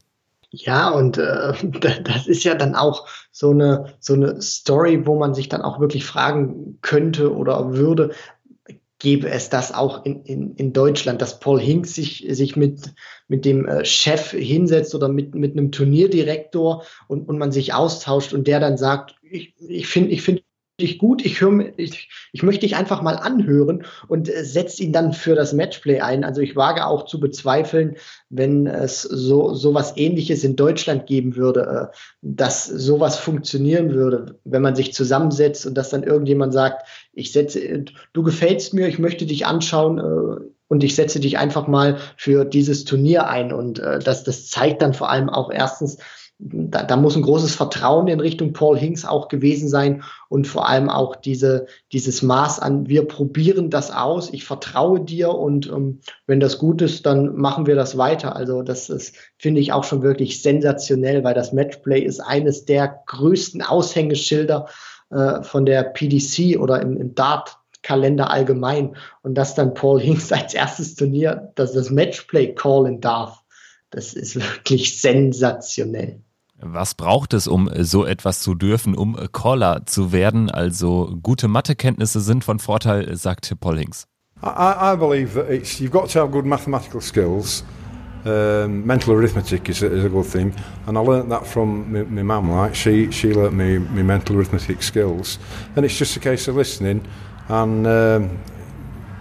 S3: Ja, und äh, das ist ja dann auch so eine, so eine Story, wo man sich dann auch wirklich fragen könnte oder würde, gäbe es das auch in, in, in Deutschland, dass Paul Hinks sich, sich mit, mit dem äh, Chef hinsetzt oder mit, mit einem Turnierdirektor und, und man sich austauscht und der dann sagt, ich, ich finde ich finde dich gut, ich, hör, ich, ich möchte dich einfach mal anhören und äh, setze ihn dann für das Matchplay ein. Also ich wage auch zu bezweifeln, wenn es so, so was ähnliches in Deutschland geben würde, äh, dass sowas funktionieren würde, wenn man sich zusammensetzt und dass dann irgendjemand sagt, ich setze, du gefällst mir, ich möchte dich anschauen, äh, und ich setze dich einfach mal für dieses Turnier ein. Und äh, das, das zeigt dann vor allem auch erstens, da, da muss ein großes Vertrauen in Richtung Paul Hinks auch gewesen sein und vor allem auch diese, dieses Maß an, wir probieren das aus, ich vertraue dir und ähm, wenn das gut ist, dann machen wir das weiter. Also das ist, finde ich auch schon wirklich sensationell, weil das Matchplay ist eines der größten Aushängeschilder äh, von der PDC oder im, im Dart Kalender allgemein und dass dann Paul Hinks als erstes Turnier, dass das Matchplay callen darf, das ist wirklich sensationell.
S2: Was braucht es, um so etwas zu dürfen, um Caller zu werden? Also gute Mathekenntnisse sind von Vorteil, sagt Paul Hinks.
S6: I, I believe that it's, you've got to have good mathematical skills. Um, mental arithmetic is a, is a good thing, and I learnt that from my, my mum. Like she, she learnt me my mental arithmetic skills, and it's just a case of listening, and um,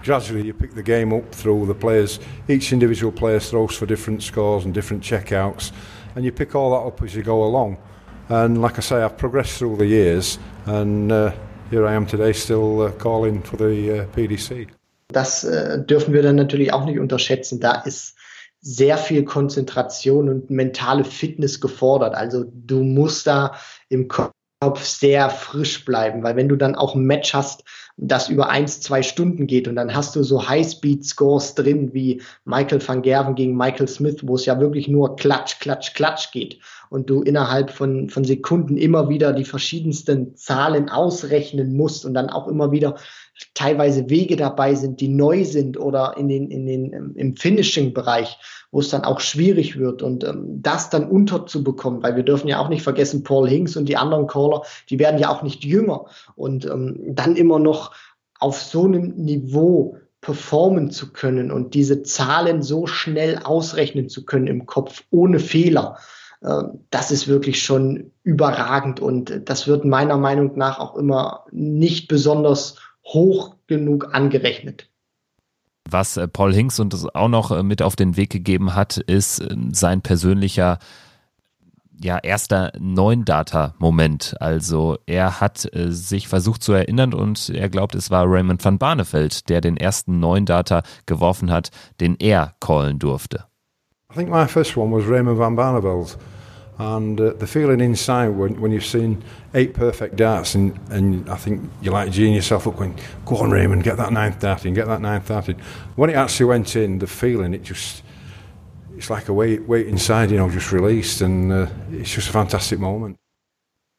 S6: gradually you pick the game up through the players. Each individual player throws for different scores and different checkouts. And you pick all that up as you go along. And like I say, I've progressed through the years, and uh, here I am today still uh, calling for the uh, PDC.
S3: Das äh, dürfen wir dann natürlich auch nicht unterschätzen. Da ist sehr viel Konzentration und mentale Fitness gefordert. Also du musst da im Kopf sehr frisch bleiben, weil wenn du dann auch ein Match hast, das über eins, zwei Stunden geht. Und dann hast du so High-Speed-Scores drin wie Michael van Gerven gegen Michael Smith, wo es ja wirklich nur Klatsch, Klatsch, Klatsch geht. Und du innerhalb von, von Sekunden immer wieder die verschiedensten Zahlen ausrechnen musst und dann auch immer wieder teilweise Wege dabei sind, die neu sind oder in den, in den, im Finishing-Bereich, wo es dann auch schwierig wird und ähm, das dann unterzubekommen, weil wir dürfen ja auch nicht vergessen, Paul Hinks und die anderen Caller, die werden ja auch nicht jünger und ähm, dann immer noch auf so einem Niveau performen zu können und diese Zahlen so schnell ausrechnen zu können im Kopf ohne Fehler. Äh, das ist wirklich schon überragend und das wird meiner Meinung nach auch immer nicht besonders hoch genug angerechnet.
S2: Was äh, Paul Hinks uns auch noch äh, mit auf den Weg gegeben hat, ist äh, sein persönlicher ja, erster Neun-Data-Moment. Also er hat sich versucht zu erinnern und er glaubt, es war Raymond van Barneveld, der den ersten Neun-Data geworfen hat, den er callen durfte.
S6: I think my first one was Raymond van Barneveld. And uh, the feeling inside when, when you've seen eight perfect darts, and, and I think you're like geeing yourself up going, go on, Raymond, get that ninth dart in, get that ninth dart in. When it actually went in, the feeling, it just, it's like a weight, weight inside, you know, just released, and uh, it's just a fantastic moment.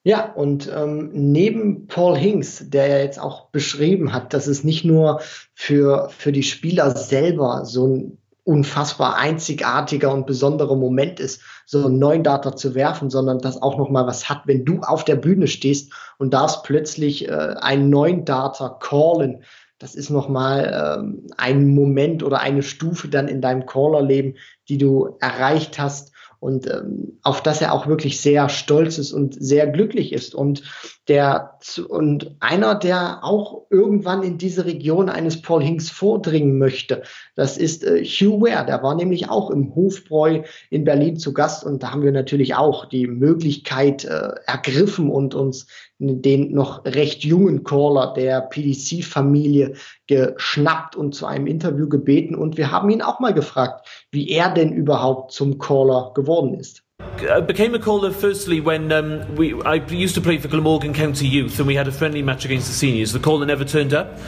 S3: Ja, und ähm, neben Paul Hinks, der ja jetzt auch beschrieben hat, dass es nicht nur für, für die Spieler selber so ein unfassbar einzigartiger und besonderer Moment ist, so einen neuen Data zu werfen, sondern das auch noch mal was hat, wenn du auf der Bühne stehst und darfst plötzlich äh, einen neuen Data callen. Das ist noch mal ähm, ein Moment oder eine Stufe dann in deinem Caller-Leben, die du erreicht hast und ähm, auf das er auch wirklich sehr stolz ist und sehr glücklich ist und der und einer, der auch irgendwann in diese Region eines Paul Hinks vordringen möchte, das ist äh, Hugh Ware. Der war nämlich auch im Hofbräu in Berlin zu Gast und da haben wir natürlich auch die Möglichkeit äh, ergriffen und uns den noch recht jungen Caller der PDC-Familie geschnappt und zu einem Interview gebeten. Und wir haben ihn auch mal gefragt, wie er denn überhaupt zum Caller geworden ist.
S7: I became a caller firstly when um, we, I used to play for Glamorgan County Youth and we had a friendly match against the seniors. The caller never turned up.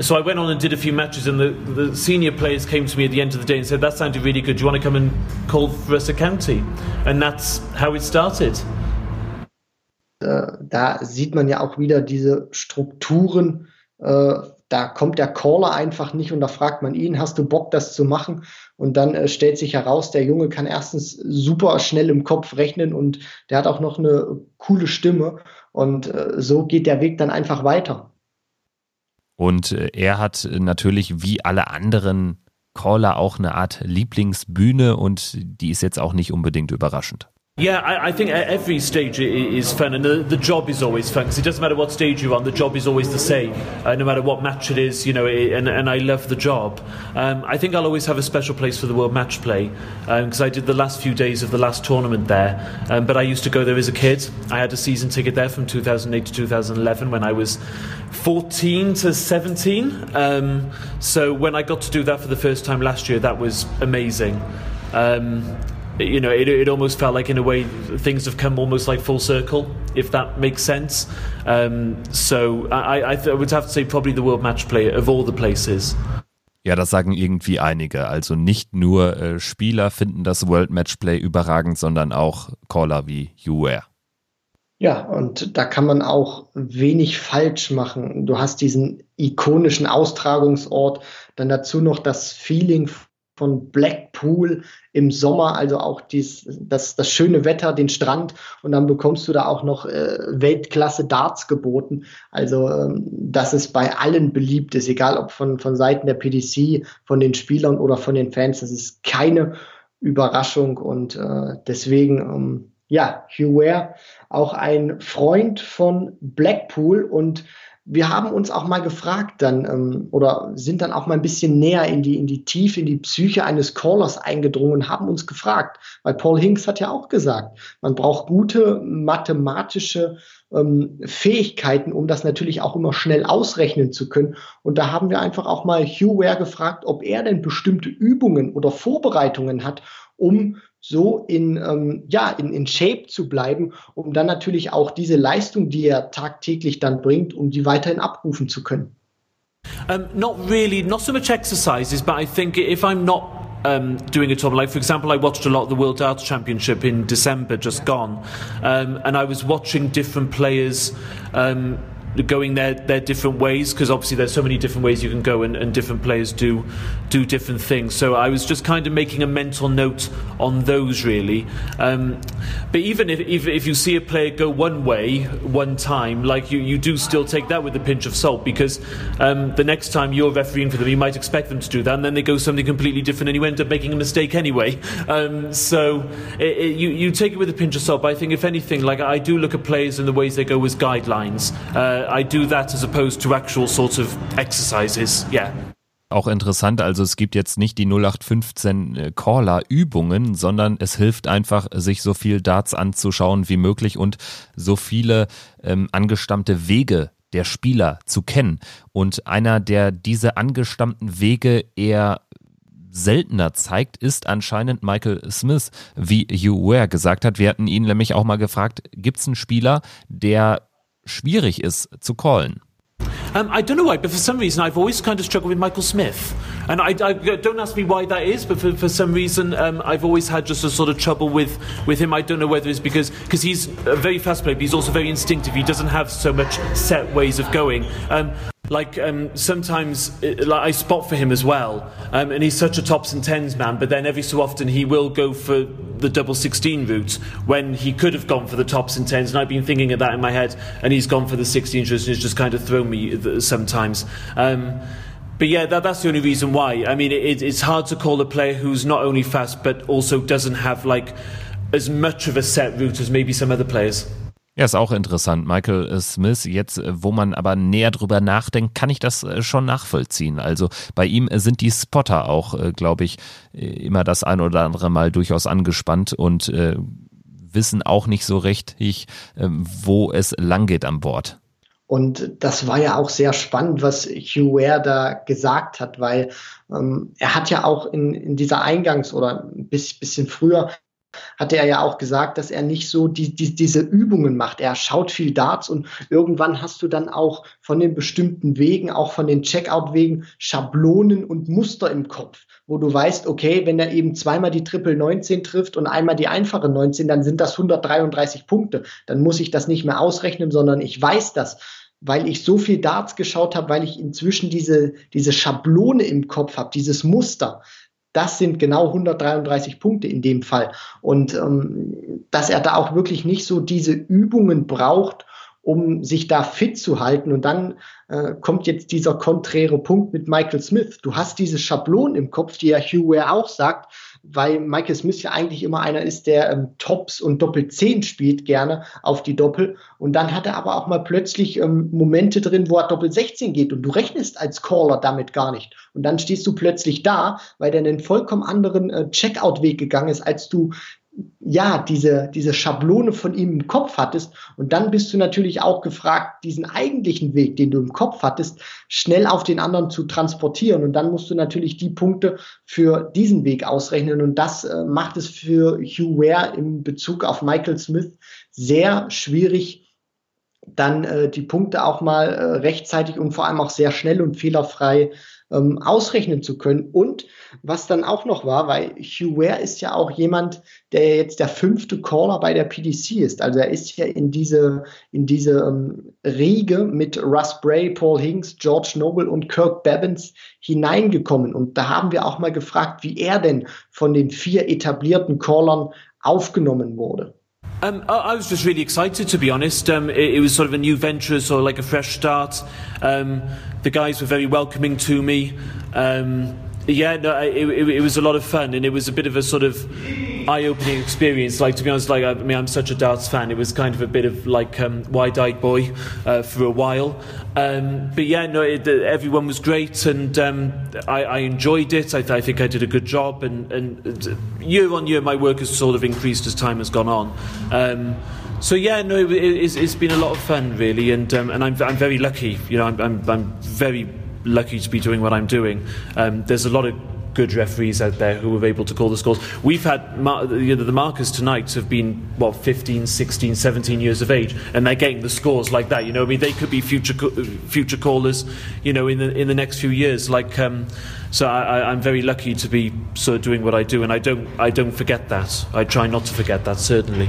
S7: So I went on and did a few matches, and the, the senior players came to me at the end of the day and said, That sounded really good. Do you want to come and call for us at county? And that's how it started.
S3: Äh, da sieht man ja auch wieder diese Strukturen. Da kommt der Caller einfach nicht und da fragt man ihn, hast du Bock, das zu machen? Und dann äh, stellt sich heraus, der Junge kann erstens super schnell im Kopf rechnen und der hat auch noch eine coole Stimme. Und äh, so geht der Weg dann einfach weiter.
S2: Und äh, er hat natürlich wie alle anderen Caller auch eine Art Lieblingsbühne und die ist jetzt auch nicht unbedingt überraschend.
S7: Yeah, I, I, think every stage is fun, and the, the job is always fun because it doesn't matter what stage you're on, the job is always the same, uh, no matter what match it is, you know. It, and, and I love the job. Um, I think I'll always have a special place for the World Match Play because um, I did the last few days of the last tournament there. Um, but I used to go there as a kid. I had a season ticket there from 2008 to 2011 when I was 14 to 17. Um, so when I got to do that for the first time last year, that was amazing. Um, you know, it, it almost felt like in a way things have come almost like full circle, if that makes sense. Um, so I, I, I would have to say probably the world match player of all the places.
S2: Ja, das sagen irgendwie einige. Also nicht nur äh, Spieler finden das World Matchplay überragend, sondern auch Caller wie Hugh Ware.
S3: Ja, und da kann man auch wenig falsch machen. Du hast diesen ikonischen Austragungsort, dann dazu noch das Feeling von Blackpool im Sommer, also auch dies, das, das schöne Wetter, den Strand. Und dann bekommst du da auch noch äh, Weltklasse Darts geboten. Also ähm, dass es bei allen beliebt. Ist, egal ob von, von Seiten der PDC, von den Spielern oder von den Fans, das ist keine Überraschung. Und äh, deswegen, ähm, ja, Hugh Ware, auch ein Freund von Blackpool. Und wir haben uns auch mal gefragt dann ähm, oder sind dann auch mal ein bisschen näher in die, in die Tiefe, in die Psyche eines Callers eingedrungen, haben uns gefragt, weil Paul Hinks hat ja auch gesagt, man braucht gute mathematische ähm, Fähigkeiten, um das natürlich auch immer schnell ausrechnen zu können. Und da haben wir einfach auch mal Hugh Ware gefragt, ob er denn bestimmte Übungen oder Vorbereitungen hat, um so in, ähm, ja, in, in Shape zu bleiben, um dann natürlich auch diese Leistung, die er tagtäglich dann bringt, um die weiterhin abrufen zu können.
S7: Um, not really, not so much exercises, but I think if I'm not um, doing a tournament. Like, for example, I watched a lot of the World Darts Championship in December, just gone, um, and I was watching different players. Um, going their, their different ways because obviously there's so many different ways you can go and, and different players do do different things. So I was just kind of making a mental note on those really. Um, but even if, if, if you see a player go one way one time like you, you do still take that with a pinch of salt because um, the next time you're refereeing for them you might expect them to do that and then they go something completely different and you end up making a mistake anyway. Um, so it, it, you, you take it with a pinch of salt but I think if anything like I do look at players and the ways they go as guidelines. Uh, I do that as opposed to actual sort of exercises. Yeah.
S2: Auch interessant, also es gibt jetzt nicht die 0815 äh, Caller-Übungen, sondern es hilft einfach, sich so viel Darts anzuschauen wie möglich und so viele ähm, angestammte Wege der Spieler zu kennen. Und einer, der diese angestammten Wege eher seltener zeigt, ist anscheinend Michael Smith, wie Hugh Ware gesagt hat. Wir hatten ihn nämlich auch mal gefragt, gibt es einen Spieler, der schwierig ist zu callen.
S7: Um, I don't know why, but for some reason I've always kind of struggled with Michael Smith. And I, I don't ask me why that is, but for, for some reason um, I've always had just a sort of trouble with, with him. I don't know whether it's because cause he's a very fast player, but he's also very instinctive. He doesn't have so much set ways of going. Um, like um, sometimes it, like I spot for him as well, um, and he's such a tops and tens man. But then every so often he will go for the double sixteen route when he could have gone for the tops and tens. And I've been thinking of that in my head, and he's gone for the sixteen route, and it's just kind of thrown me sometimes. Um, but yeah, that, that's the only reason why. I mean, it, it's hard to call a player who's not only fast but also doesn't have like as much of a set route as maybe some other players.
S2: Ja, ist auch interessant. Michael Smith, jetzt, äh, wo man aber näher drüber nachdenkt, kann ich das äh, schon nachvollziehen. Also bei ihm sind die Spotter auch, äh, glaube ich, immer das ein oder andere Mal durchaus angespannt und äh, wissen auch nicht so richtig, äh, wo es langgeht an Bord.
S3: Und das war ja auch sehr spannend, was Hugh Ware da gesagt hat, weil ähm, er hat ja auch in, in dieser Eingangs- oder ein bisschen früher hatte er ja auch gesagt, dass er nicht so die, die, diese Übungen macht. Er schaut viel Darts und irgendwann hast du dann auch von den bestimmten Wegen, auch von den Checkout-Wegen, Schablonen und Muster im Kopf, wo du weißt, okay, wenn er eben zweimal die Triple 19 trifft und einmal die einfache 19, dann sind das 133 Punkte. Dann muss ich das nicht mehr ausrechnen, sondern ich weiß das weil ich so viel Darts geschaut habe, weil ich inzwischen diese, diese Schablone im Kopf habe, dieses Muster das sind genau 133 Punkte in dem Fall. Und ähm, dass er da auch wirklich nicht so diese Übungen braucht, um sich da fit zu halten. Und dann äh, kommt jetzt dieser konträre Punkt mit Michael Smith. Du hast diese Schablonen im Kopf, die ja Hugh Ware auch sagt, weil Michael Smith ja eigentlich immer einer ist, der ähm, Tops und Doppel 10 spielt gerne auf die Doppel. Und dann hat er aber auch mal plötzlich ähm, Momente drin, wo er Doppel 16 geht und du rechnest als Caller damit gar nicht. Und dann stehst du plötzlich da, weil der einen vollkommen anderen äh, Checkout-Weg gegangen ist, als du ja, diese, diese Schablone von ihm im Kopf hattest. Und dann bist du natürlich auch gefragt, diesen eigentlichen Weg, den du im Kopf hattest, schnell auf den anderen zu transportieren. Und dann musst du natürlich die Punkte für diesen Weg ausrechnen. Und das äh, macht es für Hugh Ware in Bezug auf Michael Smith sehr schwierig, dann äh, die Punkte auch mal äh, rechtzeitig und vor allem auch sehr schnell und fehlerfrei ähm, ausrechnen zu können. Und was dann auch noch war, weil Hugh Ware ist ja auch jemand, der jetzt der fünfte Caller bei der PDC ist. Also er ist ja in diese, in diese ähm, Riege mit Russ Bray, Paul Hinks, George Noble und Kirk Bevins hineingekommen. Und da haben wir auch mal gefragt, wie er denn von den vier etablierten Callern aufgenommen wurde.
S7: Um, I, was just really excited, to be honest. Um, it, it, was sort of a new venture, sort of like a fresh start. Um, the guys were very welcoming to me. Um, yeah, no, it, it, it, was a lot of fun, and it was a bit of a sort of eye-opening experience. Like to be honest, like I mean, I'm such a darts fan. It was kind of a bit of like um, wide-eyed boy uh, for a while. Um, but yeah, no, it, everyone was great, and um, I, I, enjoyed it. I, I, think I did a good job, and, and, year on year, my work has sort of increased as time has gone on. Um, so yeah, no, it, it's, it's been a lot of fun, really, and um, and I'm, I'm very lucky. You know, I'm, I'm, I'm very lucky to be doing what I'm doing. Um, there's a lot of good referees out there who are able to call the scores. We've had mar- you know, the markers tonight have been what 15, 16, 17 years of age, and they're getting the scores like that. You know, I mean, they could be future co- future callers. You know, in the in the next few years. Like, um, so I, I'm very lucky to be sort of doing what I do, and I don't I don't forget that. I try not to forget that certainly.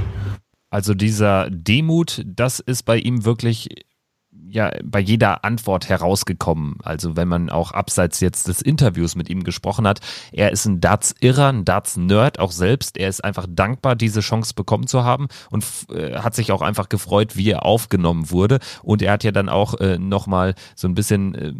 S2: Also dieser Demut, das ist bei ihm wirklich ja bei jeder Antwort herausgekommen. Also wenn man auch abseits jetzt des Interviews mit ihm gesprochen hat, er ist ein Darts-Irrer, ein Darts-Nerd auch selbst. Er ist einfach dankbar, diese Chance bekommen zu haben und äh, hat sich auch einfach gefreut, wie er aufgenommen wurde. Und er hat ja dann auch äh, nochmal so ein bisschen äh,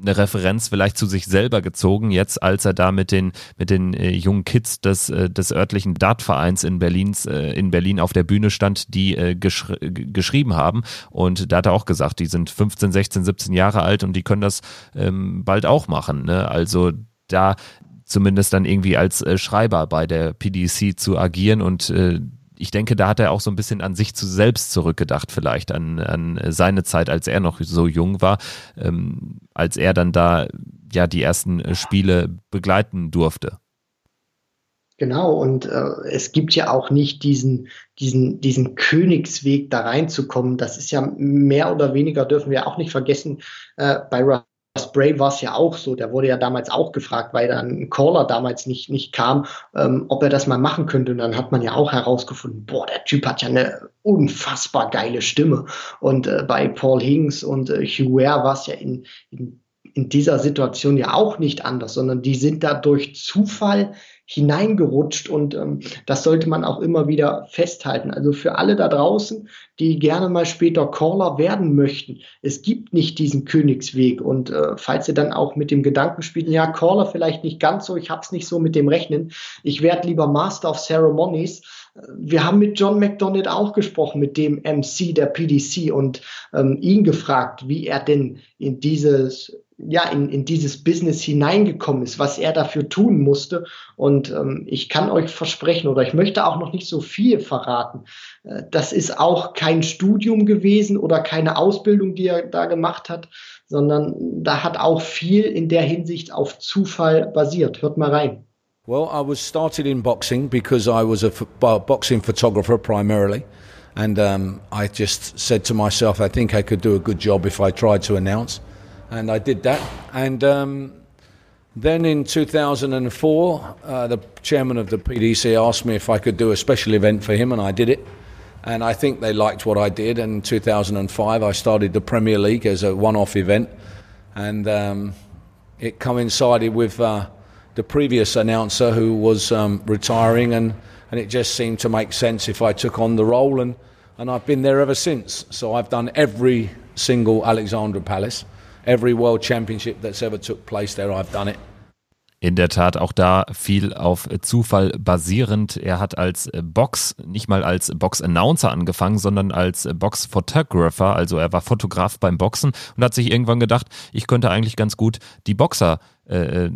S2: eine Referenz vielleicht zu sich selber gezogen, jetzt als er da mit den, mit den äh, jungen Kids des, äh, des örtlichen Dartvereins in, Berlins, äh, in Berlin auf der Bühne stand, die äh, geschri geschrieben haben. Und da hat er auch gesagt, die sind 15, 16, 17 Jahre alt und die können das ähm, bald auch machen. Ne? Also da zumindest dann irgendwie als äh, Schreiber bei der PDC zu agieren und äh, ich denke, da hat er auch so ein bisschen an sich zu selbst zurückgedacht, vielleicht an, an seine Zeit, als er noch so jung war, ähm, als er dann da ja die ersten äh, Spiele begleiten durfte.
S3: Genau, und äh, es gibt ja auch nicht diesen, diesen, diesen Königsweg da reinzukommen. Das ist ja mehr oder weniger, dürfen wir auch nicht vergessen, äh, bei Bray war es ja auch so, der wurde ja damals auch gefragt, weil dann ein Caller damals nicht, nicht kam, ähm, ob er das mal machen könnte. Und dann hat man ja auch herausgefunden, boah, der Typ hat ja eine unfassbar geile Stimme. Und äh, bei Paul Higgins und äh, Hugh Ware war es ja in, in, in dieser Situation ja auch nicht anders, sondern die sind da durch Zufall hineingerutscht und ähm, das sollte man auch immer wieder festhalten. Also für alle da draußen, die gerne mal später Caller werden möchten, es gibt nicht diesen Königsweg und äh, falls ihr dann auch mit dem Gedanken spielen, ja, Caller vielleicht nicht ganz so, ich hab's nicht so mit dem Rechnen, ich werde lieber Master of Ceremonies, wir haben mit John McDonald auch gesprochen, mit dem MC der PDC und ähm, ihn gefragt, wie er denn in dieses ja, in, in dieses Business hineingekommen ist, was er dafür tun musste. Und ähm, ich kann euch versprechen, oder ich möchte auch noch nicht so viel verraten, äh, das ist auch kein Studium gewesen oder keine Ausbildung, die er da gemacht hat, sondern da hat auch viel in der Hinsicht auf Zufall basiert. Hört mal rein.
S8: Well, I was started in boxing because I was a boxing photographer primarily. And um, I just said to myself, I think I could do a good job if I tried to announce. And I did that. And um, then in 2004, uh, the chairman of the PDC asked me if I could do a special event for him, and I did it. And I think they liked what I did. And in 2005, I started the Premier League as a one off event. And um, it coincided with uh, the previous announcer who was um, retiring, and, and it just seemed to make sense if I took on the role. And, and I've been there ever since. So I've done every single Alexandra Palace every World Championship that's ever took place there, I've done it.
S2: In der Tat auch da viel auf Zufall basierend. Er hat als Box, nicht mal als Box-Announcer angefangen, sondern als Box-Photographer. Also er war Fotograf beim Boxen und hat sich irgendwann gedacht, ich könnte eigentlich ganz gut die Boxer äh,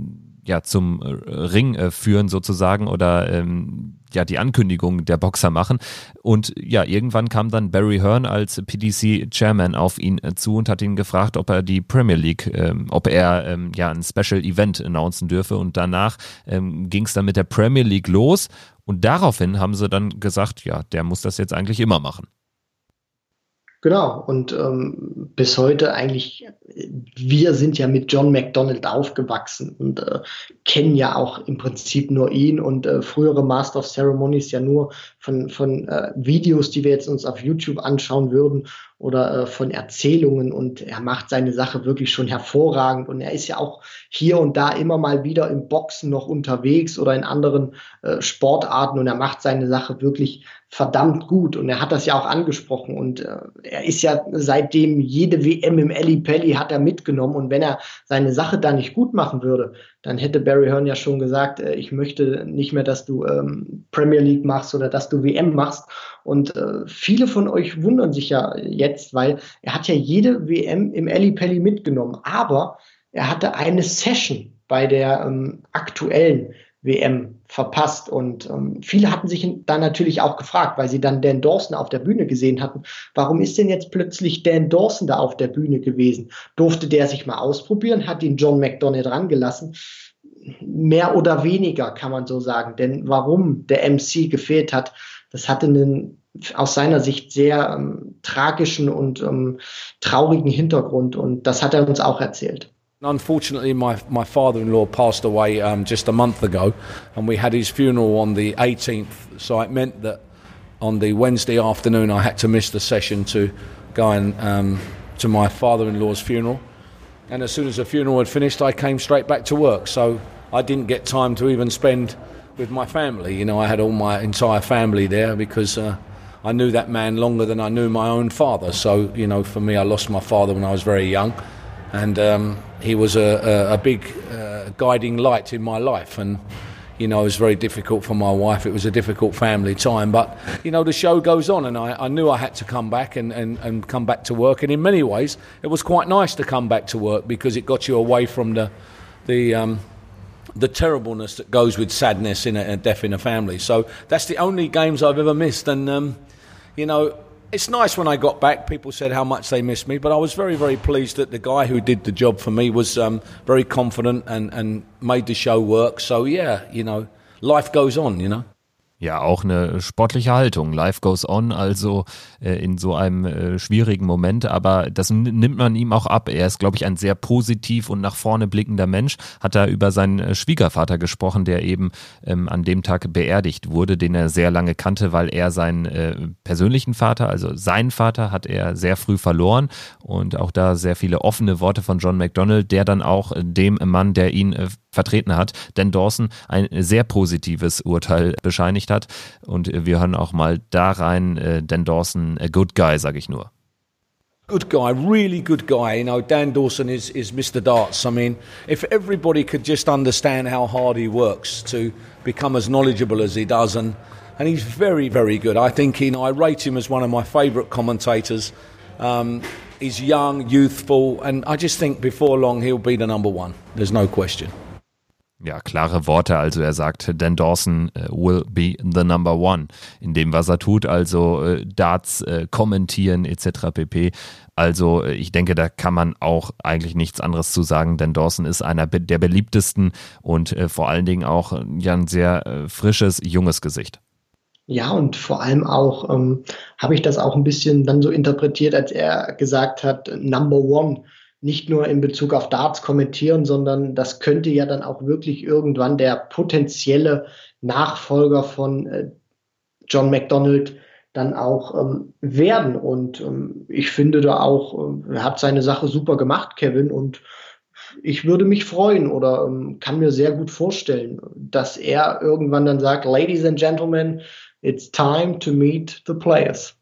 S2: ja zum äh, Ring äh, führen sozusagen oder ähm, ja die Ankündigung der Boxer machen. Und ja irgendwann kam dann Barry Hearn als PDC Chairman auf ihn äh, zu und hat ihn gefragt, ob er die Premier League, ähm, ob er ähm, ja ein Special Event announcen dürfe. Und danach ähm, ging es dann mit der Premier League los. Und daraufhin haben sie dann gesagt, ja der muss das jetzt eigentlich immer machen.
S3: Genau, und ähm, bis heute eigentlich, wir sind ja mit John McDonald aufgewachsen und äh, kennen ja auch im Prinzip nur ihn und äh, frühere Master of Ceremonies ja nur von, von äh, Videos, die wir jetzt uns auf YouTube anschauen würden oder äh, von Erzählungen und er macht seine Sache wirklich schon hervorragend und er ist ja auch hier und da immer mal wieder im Boxen noch unterwegs oder in anderen äh, Sportarten und er macht seine Sache wirklich verdammt gut und er hat das ja auch angesprochen und äh, er ist ja seitdem jede WM im Eli Pelli hat er mitgenommen. Und wenn er seine Sache da nicht gut machen würde, dann hätte Barry Hearn ja schon gesagt, äh, ich möchte nicht mehr, dass du ähm, Premier League machst oder dass du WM machst. Und äh, viele von euch wundern sich ja jetzt, weil er hat ja jede WM im Eli Pelli mitgenommen, aber er hatte eine Session bei der ähm, aktuellen WM verpasst. Und ähm, viele hatten sich dann natürlich auch gefragt, weil sie dann Dan Dawson auf der Bühne gesehen hatten, warum ist denn jetzt plötzlich Dan Dawson da auf der Bühne gewesen? Durfte der sich mal ausprobieren? Hat ihn John McDonald rangelassen? Mehr oder weniger kann man so sagen. Denn warum der MC gefehlt hat, das hatte einen aus seiner Sicht sehr ähm, tragischen und ähm, traurigen Hintergrund. Und das hat er uns auch erzählt.
S8: Unfortunately, my, my father in law passed away um, just a month ago, and we had his funeral on the 18th. So it meant that on the Wednesday afternoon, I had to miss the session to go and, um, to my father in law's funeral. And as soon as the funeral had finished, I came straight back to work. So I didn't get time to even spend with my family. You know, I had all my entire family there because uh, I knew that man longer than I knew my own father. So, you know, for me, I lost my father when I was very young. And um, he was a, a, a big uh, guiding light in my life. And, you know, it was very difficult for my wife. It was a difficult family time. But, you know, the show goes on, and I, I knew I had to come back and, and, and come back to work. And in many ways, it was quite nice to come back to work because it got you away from the, the, um, the terribleness that goes with sadness in a, a, death in a family. So that's the only games I've ever missed. And, um, you know, it's nice when I got back. People said how much they missed me, but I was very, very pleased that the guy who did the job for me was um, very confident and, and made the show work. So yeah, you know, life goes on, you know.
S2: Ja, auch eine sportliche Haltung. Life goes on, also äh, in so einem äh, schwierigen Moment, aber das nimmt man ihm auch ab. Er ist, glaube ich, ein sehr positiv und nach vorne blickender Mensch. Hat er über seinen äh, Schwiegervater gesprochen, der eben ähm, an dem Tag beerdigt wurde, den er sehr lange kannte, weil er seinen äh, persönlichen Vater, also seinen Vater, hat er sehr früh verloren und auch da sehr viele offene Worte von John McDonald, der dann auch dem Mann, der ihn äh, vertreten hat, Dan Dawson, ein sehr positives Urteil bescheinigt hat. Und wir hören auch mal da rein, äh, Dan Dawson, a good guy, sage ich nur.
S8: Good guy, really good guy. You know, Dan Dawson is, is Mr. Darts. I mean, if everybody could just understand how hard he works to become as knowledgeable as he does, and, and he's very, very good. I think, you know, I rate him as one of my favourite commentators. Um, he's young, youthful, and I just think before long he'll be the number one. There's no question.
S2: Ja, klare Worte. Also er sagt, Dan Dawson uh, will be the number one in dem, was er tut. Also uh, Darts uh, kommentieren etc. pp. Also ich denke, da kann man auch eigentlich nichts anderes zu sagen, denn Dawson ist einer der beliebtesten und vor allen Dingen auch ja, ein sehr frisches, junges Gesicht.
S3: Ja, und vor allem auch ähm, habe ich das auch ein bisschen dann so interpretiert, als er gesagt hat, Number One nicht nur in Bezug auf Darts kommentieren, sondern das könnte ja dann auch wirklich irgendwann der potenzielle Nachfolger von äh, John McDonald dann auch ähm, werden. Und ähm, ich finde da auch, äh, hat seine Sache super gemacht, Kevin, und ich würde mich freuen oder ähm, kann mir sehr gut vorstellen, dass er irgendwann dann sagt, Ladies and Gentlemen, it's time to meet the players.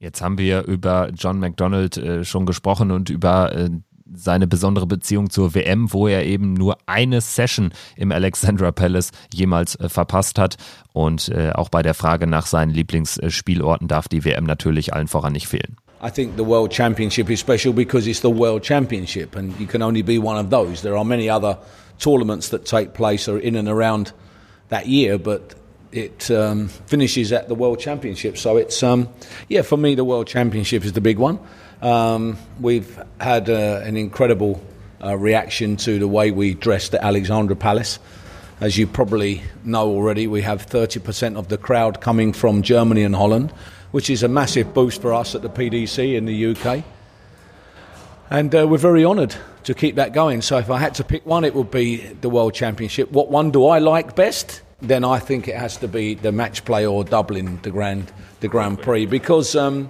S2: Jetzt haben wir über John McDonald äh, schon gesprochen und über äh, seine besondere Beziehung zur WM, wo er eben nur eine Session im Alexandra Palace jemals äh, verpasst hat. Und äh, auch bei der Frage nach seinen Lieblingsspielorten darf die WM natürlich allen voran nicht fehlen.
S8: I think the World Championship is special because it's the World Championship and you can only be one of those. There are many other tournaments that take place in and around that year, but it um, finishes at the World Championship. So it's, um, yeah, for me, the World Championship is the big one. Um, we've had uh, an incredible uh, reaction to the way we dressed at Alexandra Palace. As you probably know already, we have 30% of the crowd coming from Germany and Holland, which is a massive boost for us at the PDC in the UK. And uh, we're very honoured to keep that going. So if I had to pick one, it would be the World Championship. What one do I like best? Then I think it has to be the match play or Dublin, the Grand, the Grand Prix, because um,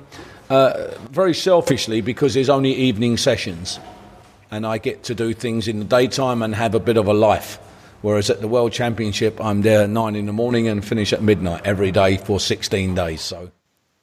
S8: uh, very selfishly because there's only evening sessions and I get to do things in the daytime and have a bit of a life. Whereas at the World Championship, I'm there at nine in the morning and finish at midnight every day for 16 days. So.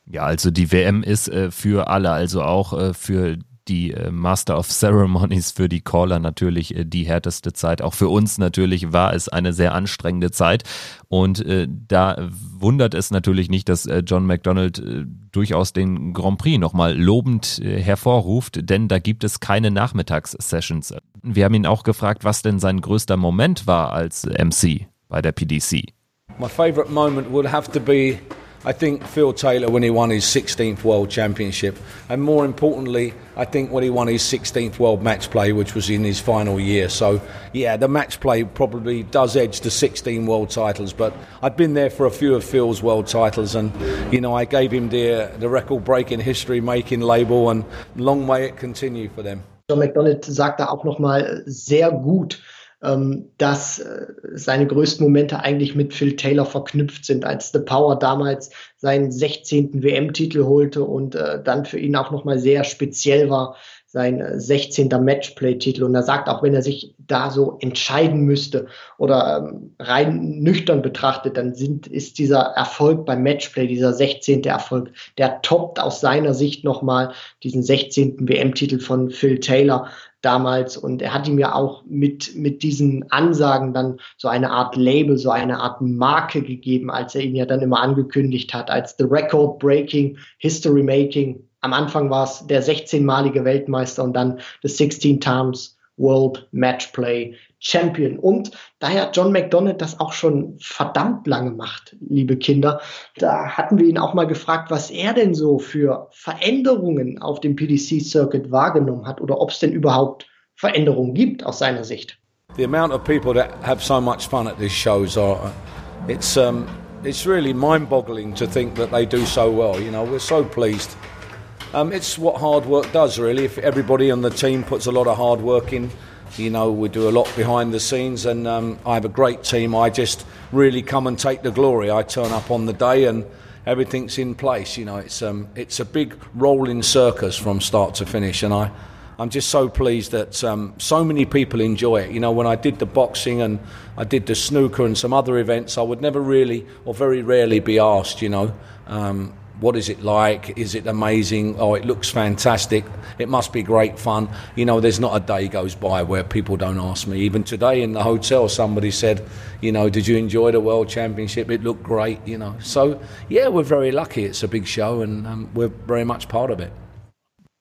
S2: Ja, also die WM ist äh, für alle, also auch äh, für die äh, Master of Ceremonies für die Caller natürlich äh, die härteste Zeit. Auch für uns natürlich war es eine sehr anstrengende Zeit. Und äh, da wundert es natürlich nicht, dass äh, John McDonald äh, durchaus den Grand Prix nochmal lobend äh, hervorruft, denn da gibt es keine Nachmittagssessions. Wir haben ihn auch gefragt, was denn sein größter Moment war als MC bei der PDC.
S8: My favorite moment would have to be I think Phil Taylor when he won his 16th World Championship, and more importantly, I think when he won his 16th World Match Play, which was in his final year. So, yeah, the match play probably does edge the 16 world titles, but I've been there for a few of Phil's world titles, and you know, I gave him the the record-breaking history-making label, and long may it continue for them.
S3: John McDonald sagt da auch noch mal sehr gut dass äh, seine größten Momente eigentlich mit Phil Taylor verknüpft sind, als The Power damals seinen 16. WM-Titel holte und äh, dann für ihn auch nochmal sehr speziell war, sein 16. Äh, Matchplay-Titel. Und er sagt, auch wenn er sich da so entscheiden müsste oder ähm, rein nüchtern betrachtet, dann sind, ist dieser Erfolg beim Matchplay, dieser 16. Erfolg, der toppt aus seiner Sicht nochmal diesen 16. WM-Titel von Phil Taylor damals und er hat ihm ja auch mit, mit diesen Ansagen dann so eine Art Label, so eine Art Marke gegeben, als er ihn ja dann immer angekündigt hat, als The Record Breaking, History Making. Am Anfang war es der 16-malige Weltmeister und dann the 16 Times World Matchplay Champion. Und daher John McDonald das auch schon verdammt lange macht, liebe Kinder. Da hatten wir ihn auch mal gefragt, was er denn so für Veränderungen auf dem PDC-Circuit wahrgenommen hat oder ob es denn überhaupt Veränderungen gibt aus seiner Sicht.
S8: The amount of people that have so much fun at these shows are, it's, um, it's really mind-boggling to think that they do so well. You know, we're so pleased. Um, it's what hard work does, really. If everybody on the team puts a lot of hard work in, you know, we do a lot behind the scenes, and um, I have a great team. I just really come and take the glory. I turn up on the day, and everything's in place. You know, it's um, it's a big rolling circus from start to finish, and I. I'm just so pleased that um, so many people enjoy it. You know, when I did the boxing and I did the snooker and some other events, I would never really or very rarely be asked, you know, um, what is it like? Is it amazing? Oh, it looks fantastic. It must be great fun. You know, there's not a day goes by where people don't ask me. Even today in the hotel, somebody said, you know, did you enjoy the World Championship? It looked great, you know. So, yeah, we're very lucky. It's a big show and um, we're very much part of it.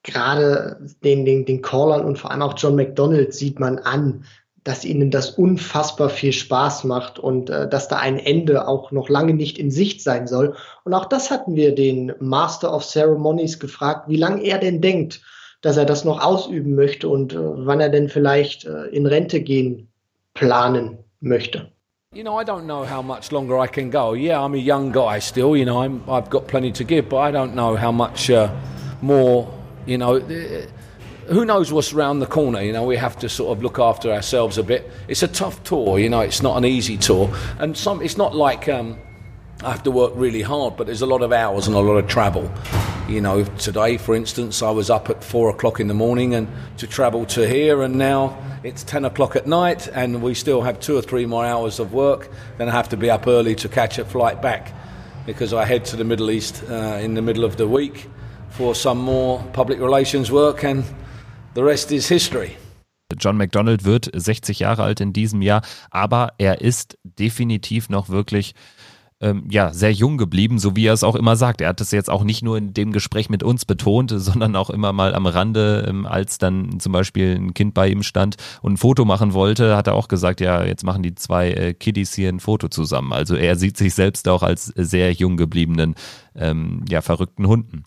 S3: gerade den, den, den Callern und vor allem auch John McDonald sieht man an, dass ihnen das unfassbar viel Spaß macht und äh, dass da ein Ende auch noch lange nicht in Sicht sein soll. Und auch das hatten wir den Master of Ceremonies gefragt, wie lange er denn denkt, dass er das noch ausüben möchte und äh, wann er denn vielleicht äh, in Rente gehen planen möchte.
S8: You know, I don't know how much longer I can go. Yeah, I'm a young guy still. You know, I'm, I've got plenty to give, but I don't know how much uh, more You know, who knows what's around the corner? You know, we have to sort of look after ourselves a bit. It's a tough tour. You know, it's not an easy tour, and some. It's not like um, I have to work really hard, but there's a lot of hours and a lot of travel. You know, today, for instance, I was up at four o'clock in the morning and to travel to here, and now it's ten o'clock at night, and we still have two or three more hours of work. Then I have to be up early to catch a flight back because I head to the Middle East uh, in the middle of the week for some more public relations work and the rest is history.
S2: John McDonald wird 60 Jahre alt in diesem Jahr, aber er ist definitiv noch wirklich ähm, ja, sehr jung geblieben, so wie er es auch immer sagt. Er hat es jetzt auch nicht nur in dem Gespräch mit uns betont, sondern auch immer mal am Rande, ähm, als dann zum Beispiel ein Kind bei ihm stand und ein Foto machen wollte, hat er auch gesagt, ja, jetzt machen die zwei äh, Kiddies hier ein Foto zusammen. Also er sieht sich selbst auch als sehr jung gebliebenen, ähm, ja, verrückten Hunden.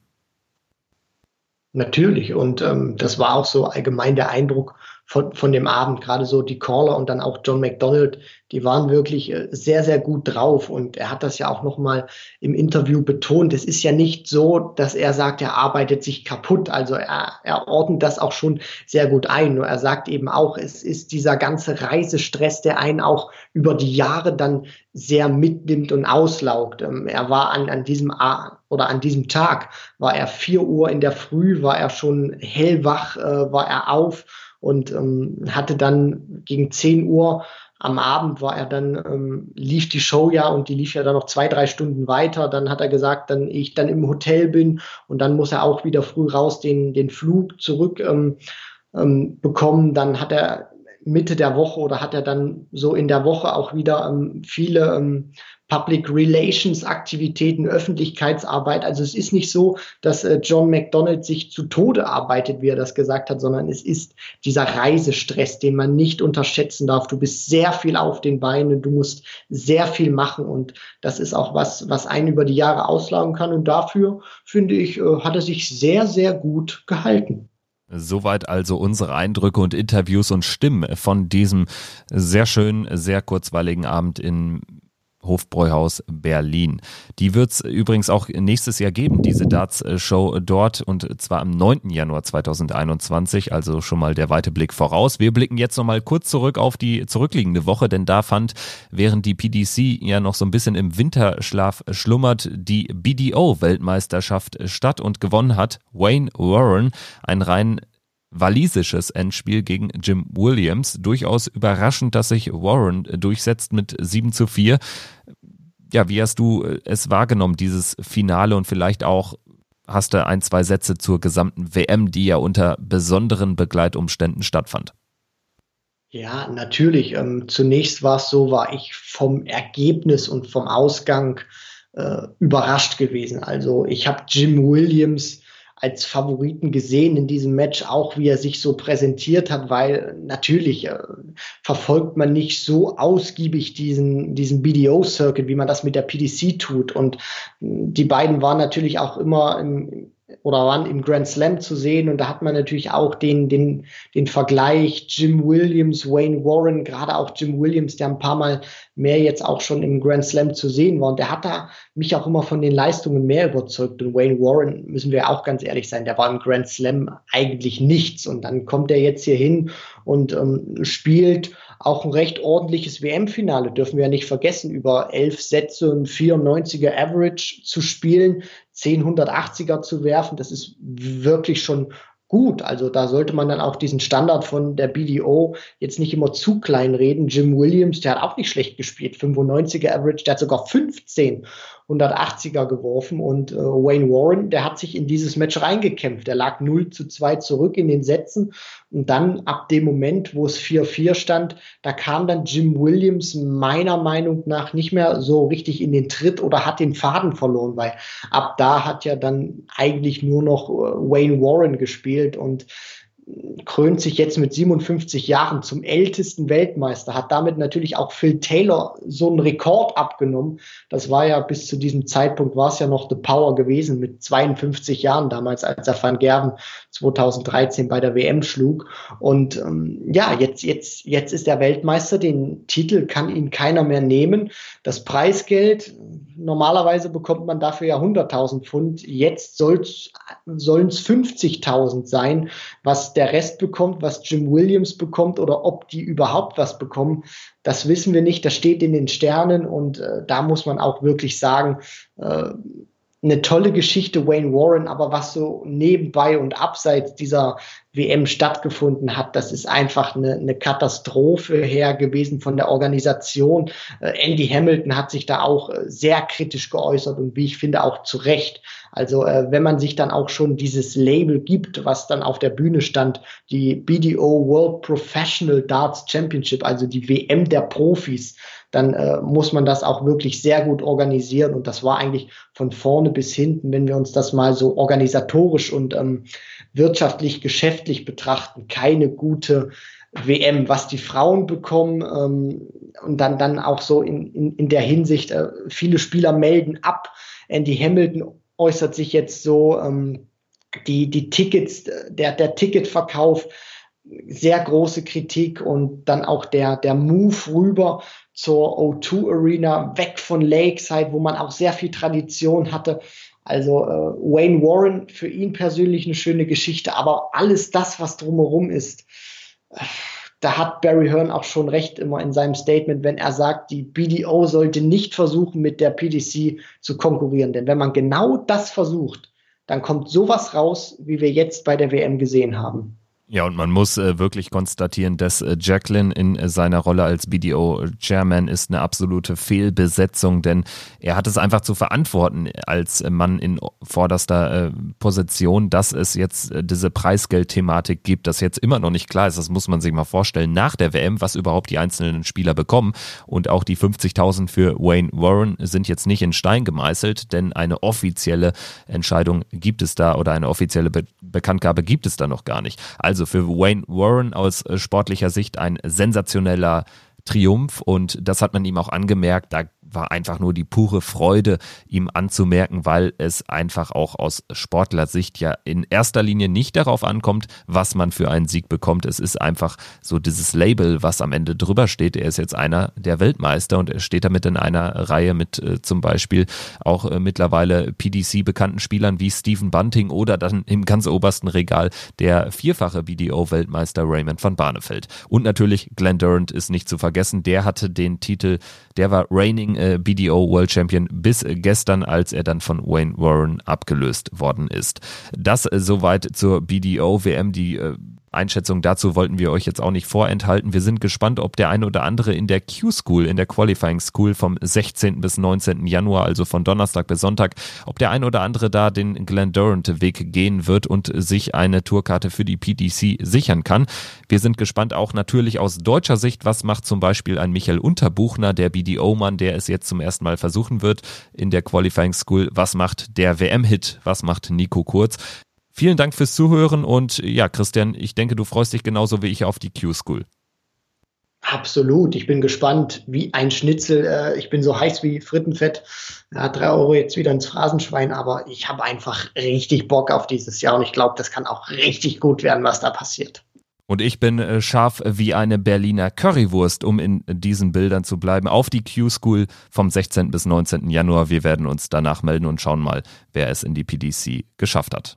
S3: Natürlich. Und ähm, das war auch so allgemein der Eindruck von, von dem Abend. Gerade so die Caller und dann auch John McDonald, die waren wirklich äh, sehr, sehr gut drauf. Und er hat das ja auch nochmal im Interview betont. Es ist ja nicht so, dass er sagt, er arbeitet sich kaputt. Also er, er ordnet das auch schon sehr gut ein. Nur er sagt eben auch, es ist dieser ganze Reisestress, der einen auch über die Jahre dann sehr mitnimmt und auslaugt. Ähm, er war an, an diesem oder an diesem Tag war er vier Uhr in der Früh, war er schon hellwach, äh, war er auf und ähm, hatte dann gegen 10 Uhr am Abend war er dann, ähm, lief die Show ja und die lief ja dann noch zwei, drei Stunden weiter. Dann hat er gesagt, dann ich dann im Hotel bin und dann muss er auch wieder früh raus den, den Flug zurück ähm, ähm, bekommen. Dann hat er Mitte der Woche oder hat er dann so in der Woche auch wieder ähm, viele ähm, Public Relations Aktivitäten, Öffentlichkeitsarbeit. Also es ist nicht so, dass äh, John McDonald sich zu Tode arbeitet, wie er das gesagt hat, sondern es ist dieser Reisestress, den man nicht unterschätzen darf. Du bist sehr viel auf den Beinen, du musst sehr viel machen und das ist auch was, was einen über die Jahre auslagen kann und dafür, finde ich, äh, hat er sich sehr, sehr gut gehalten.
S2: Soweit also unsere Eindrücke und Interviews und Stimmen von diesem sehr schönen, sehr kurzweiligen Abend in Hofbräuhaus Berlin. Die wird es übrigens auch nächstes Jahr geben, diese Darts-Show dort und zwar am 9. Januar 2021, also schon mal der weite Blick voraus. Wir blicken jetzt nochmal kurz zurück auf die zurückliegende Woche, denn da fand, während die PDC ja noch so ein bisschen im Winterschlaf schlummert, die BDO-Weltmeisterschaft statt und gewonnen hat Wayne Warren, ein rein walisisches Endspiel gegen Jim Williams. Durchaus überraschend, dass sich Warren durchsetzt mit 7 zu 4. Ja, wie hast du es wahrgenommen, dieses Finale und vielleicht auch hast du ein, zwei Sätze zur gesamten WM, die ja unter besonderen Begleitumständen stattfand?
S3: Ja, natürlich. Ähm, zunächst war es so, war ich vom Ergebnis und vom Ausgang äh, überrascht gewesen. Also ich habe Jim Williams als Favoriten gesehen in diesem Match, auch wie er sich so präsentiert hat, weil natürlich äh, verfolgt man nicht so ausgiebig diesen, diesen BDO-Circuit, wie man das mit der PDC tut. Und die beiden waren natürlich auch immer im, oder waren im Grand Slam zu sehen. Und da hat man natürlich auch den, den, den Vergleich Jim Williams, Wayne Warren, gerade auch Jim Williams, der ein paar Mal mehr jetzt auch schon im Grand Slam zu sehen war. Und der hat da mich auch immer von den Leistungen mehr überzeugt. Und Wayne Warren, müssen wir auch ganz ehrlich sein, der war im Grand Slam eigentlich nichts. Und dann kommt er jetzt hier hin und ähm, spielt auch ein recht ordentliches WM-Finale, dürfen wir ja nicht vergessen, über elf Sätze und 94er Average zu spielen, 10 180er zu werfen, das ist wirklich schon gut. Also da sollte man dann auch diesen Standard von der BDO jetzt nicht immer zu klein reden. Jim Williams, der hat auch nicht schlecht gespielt, 95er Average, der hat sogar 15 180er geworfen und äh, Wayne Warren, der hat sich in dieses Match reingekämpft. Der lag 0 zu 2 zurück in den Sätzen und dann ab dem Moment, wo es 4-4 stand, da kam dann Jim Williams meiner Meinung nach nicht mehr so richtig in den Tritt oder hat den Faden verloren, weil ab da hat ja dann eigentlich nur noch äh, Wayne Warren gespielt und krönt sich jetzt mit 57 Jahren zum ältesten Weltmeister, hat damit natürlich auch Phil Taylor so einen Rekord abgenommen. Das war ja bis zu diesem Zeitpunkt war es ja noch The Power gewesen mit 52 Jahren damals, als er Van Gerven 2013 bei der WM schlug. Und ähm, ja, jetzt, jetzt, jetzt ist er Weltmeister. Den Titel kann ihn keiner mehr nehmen. Das Preisgeld, normalerweise bekommt man dafür ja 100.000 Pfund. Jetzt sollen es 50.000 sein, was der Rest bekommt, was Jim Williams bekommt oder ob die überhaupt was bekommen, das wissen wir nicht. Das steht in den Sternen und äh, da muss man auch wirklich sagen, äh, eine tolle Geschichte Wayne Warren, aber was so nebenbei und abseits dieser WM stattgefunden hat, das ist einfach eine, eine Katastrophe her gewesen von der Organisation. Äh, Andy Hamilton hat sich da auch äh, sehr kritisch geäußert und wie ich finde auch zu Recht. Also äh, wenn man sich dann auch schon dieses Label gibt, was dann auf der Bühne stand, die BDO World Professional Darts Championship, also die WM der Profis, dann äh, muss man das auch wirklich sehr gut organisieren. Und das war eigentlich von vorne bis hinten, wenn wir uns das mal so organisatorisch und ähm, wirtschaftlich, geschäftlich betrachten, keine gute WM, was die Frauen bekommen ähm, und dann, dann auch so in, in, in der Hinsicht, äh, viele Spieler melden ab. Andy Hamilton äußert sich jetzt so, ähm, die, die Tickets, der, der Ticketverkauf, sehr große Kritik und dann auch der, der Move rüber zur O2 Arena, weg von Lakeside, wo man auch sehr viel Tradition hatte. Also äh, Wayne Warren, für ihn persönlich eine schöne Geschichte, aber alles das, was drumherum ist, äh, da hat Barry Hearn auch schon recht immer in seinem Statement, wenn er sagt, die BDO sollte nicht versuchen, mit der PDC zu konkurrieren. Denn wenn man genau das versucht, dann kommt sowas raus, wie wir jetzt bei der WM gesehen haben.
S2: Ja, und man muss äh, wirklich konstatieren, dass äh, Jacqueline in äh, seiner Rolle als BDO-Chairman ist eine absolute Fehlbesetzung, denn er hat es einfach zu verantworten als Mann in vorderster äh, Position, dass es jetzt äh, diese Preisgeldthematik gibt, das jetzt immer noch nicht klar ist. Das muss man sich mal vorstellen nach der WM, was überhaupt die einzelnen Spieler bekommen. Und auch die 50.000 für Wayne Warren sind jetzt nicht in Stein gemeißelt, denn eine offizielle Entscheidung gibt es da oder eine offizielle Be Bekanntgabe gibt es da noch gar nicht. Also also für Wayne Warren aus äh, sportlicher Sicht ein sensationeller Triumph und das hat man ihm auch angemerkt. Da war einfach nur die pure Freude, ihm anzumerken, weil es einfach auch aus Sportlersicht ja in erster Linie nicht darauf ankommt, was man für einen Sieg bekommt. Es ist einfach so dieses Label, was am Ende drüber steht. Er ist jetzt einer der Weltmeister und er steht damit in einer Reihe mit äh, zum Beispiel auch äh, mittlerweile PDC bekannten Spielern wie Stephen Bunting oder dann im ganz obersten Regal der vierfache BDO-Weltmeister Raymond van Barneveld. Und natürlich Glenn Durant ist nicht zu vergessen. Der hatte den Titel, der war reigning äh, BDO World Champion bis gestern, als er dann von Wayne Warren abgelöst worden ist. Das äh, soweit zur BDO WM, die äh, Einschätzung dazu wollten wir euch jetzt auch nicht vorenthalten. Wir sind gespannt, ob der eine oder andere in der Q-School, in der Qualifying School vom 16. bis 19. Januar, also von Donnerstag bis Sonntag, ob der eine oder andere da den Glenn Durant Weg gehen wird und sich eine Tourkarte für die PDC sichern kann. Wir sind gespannt auch natürlich aus deutscher Sicht, was macht zum Beispiel ein Michael Unterbuchner, der BDO-Mann, der es jetzt zum ersten Mal versuchen wird in der Qualifying School. Was macht der WM-Hit? Was macht Nico Kurz? Vielen Dank fürs Zuhören und ja, Christian, ich denke, du freust dich genauso wie ich auf die Q-School.
S3: Absolut. Ich bin gespannt, wie ein Schnitzel. Äh, ich bin so heiß wie Frittenfett. Ja, drei Euro jetzt wieder ins Phrasenschwein, aber ich habe einfach richtig Bock auf dieses Jahr und ich glaube, das kann auch richtig gut werden, was da passiert.
S2: Und ich bin äh, scharf wie eine Berliner Currywurst, um in diesen Bildern zu bleiben, auf die Q-School vom 16. bis 19. Januar. Wir werden uns danach melden und schauen mal, wer es in die PDC geschafft hat.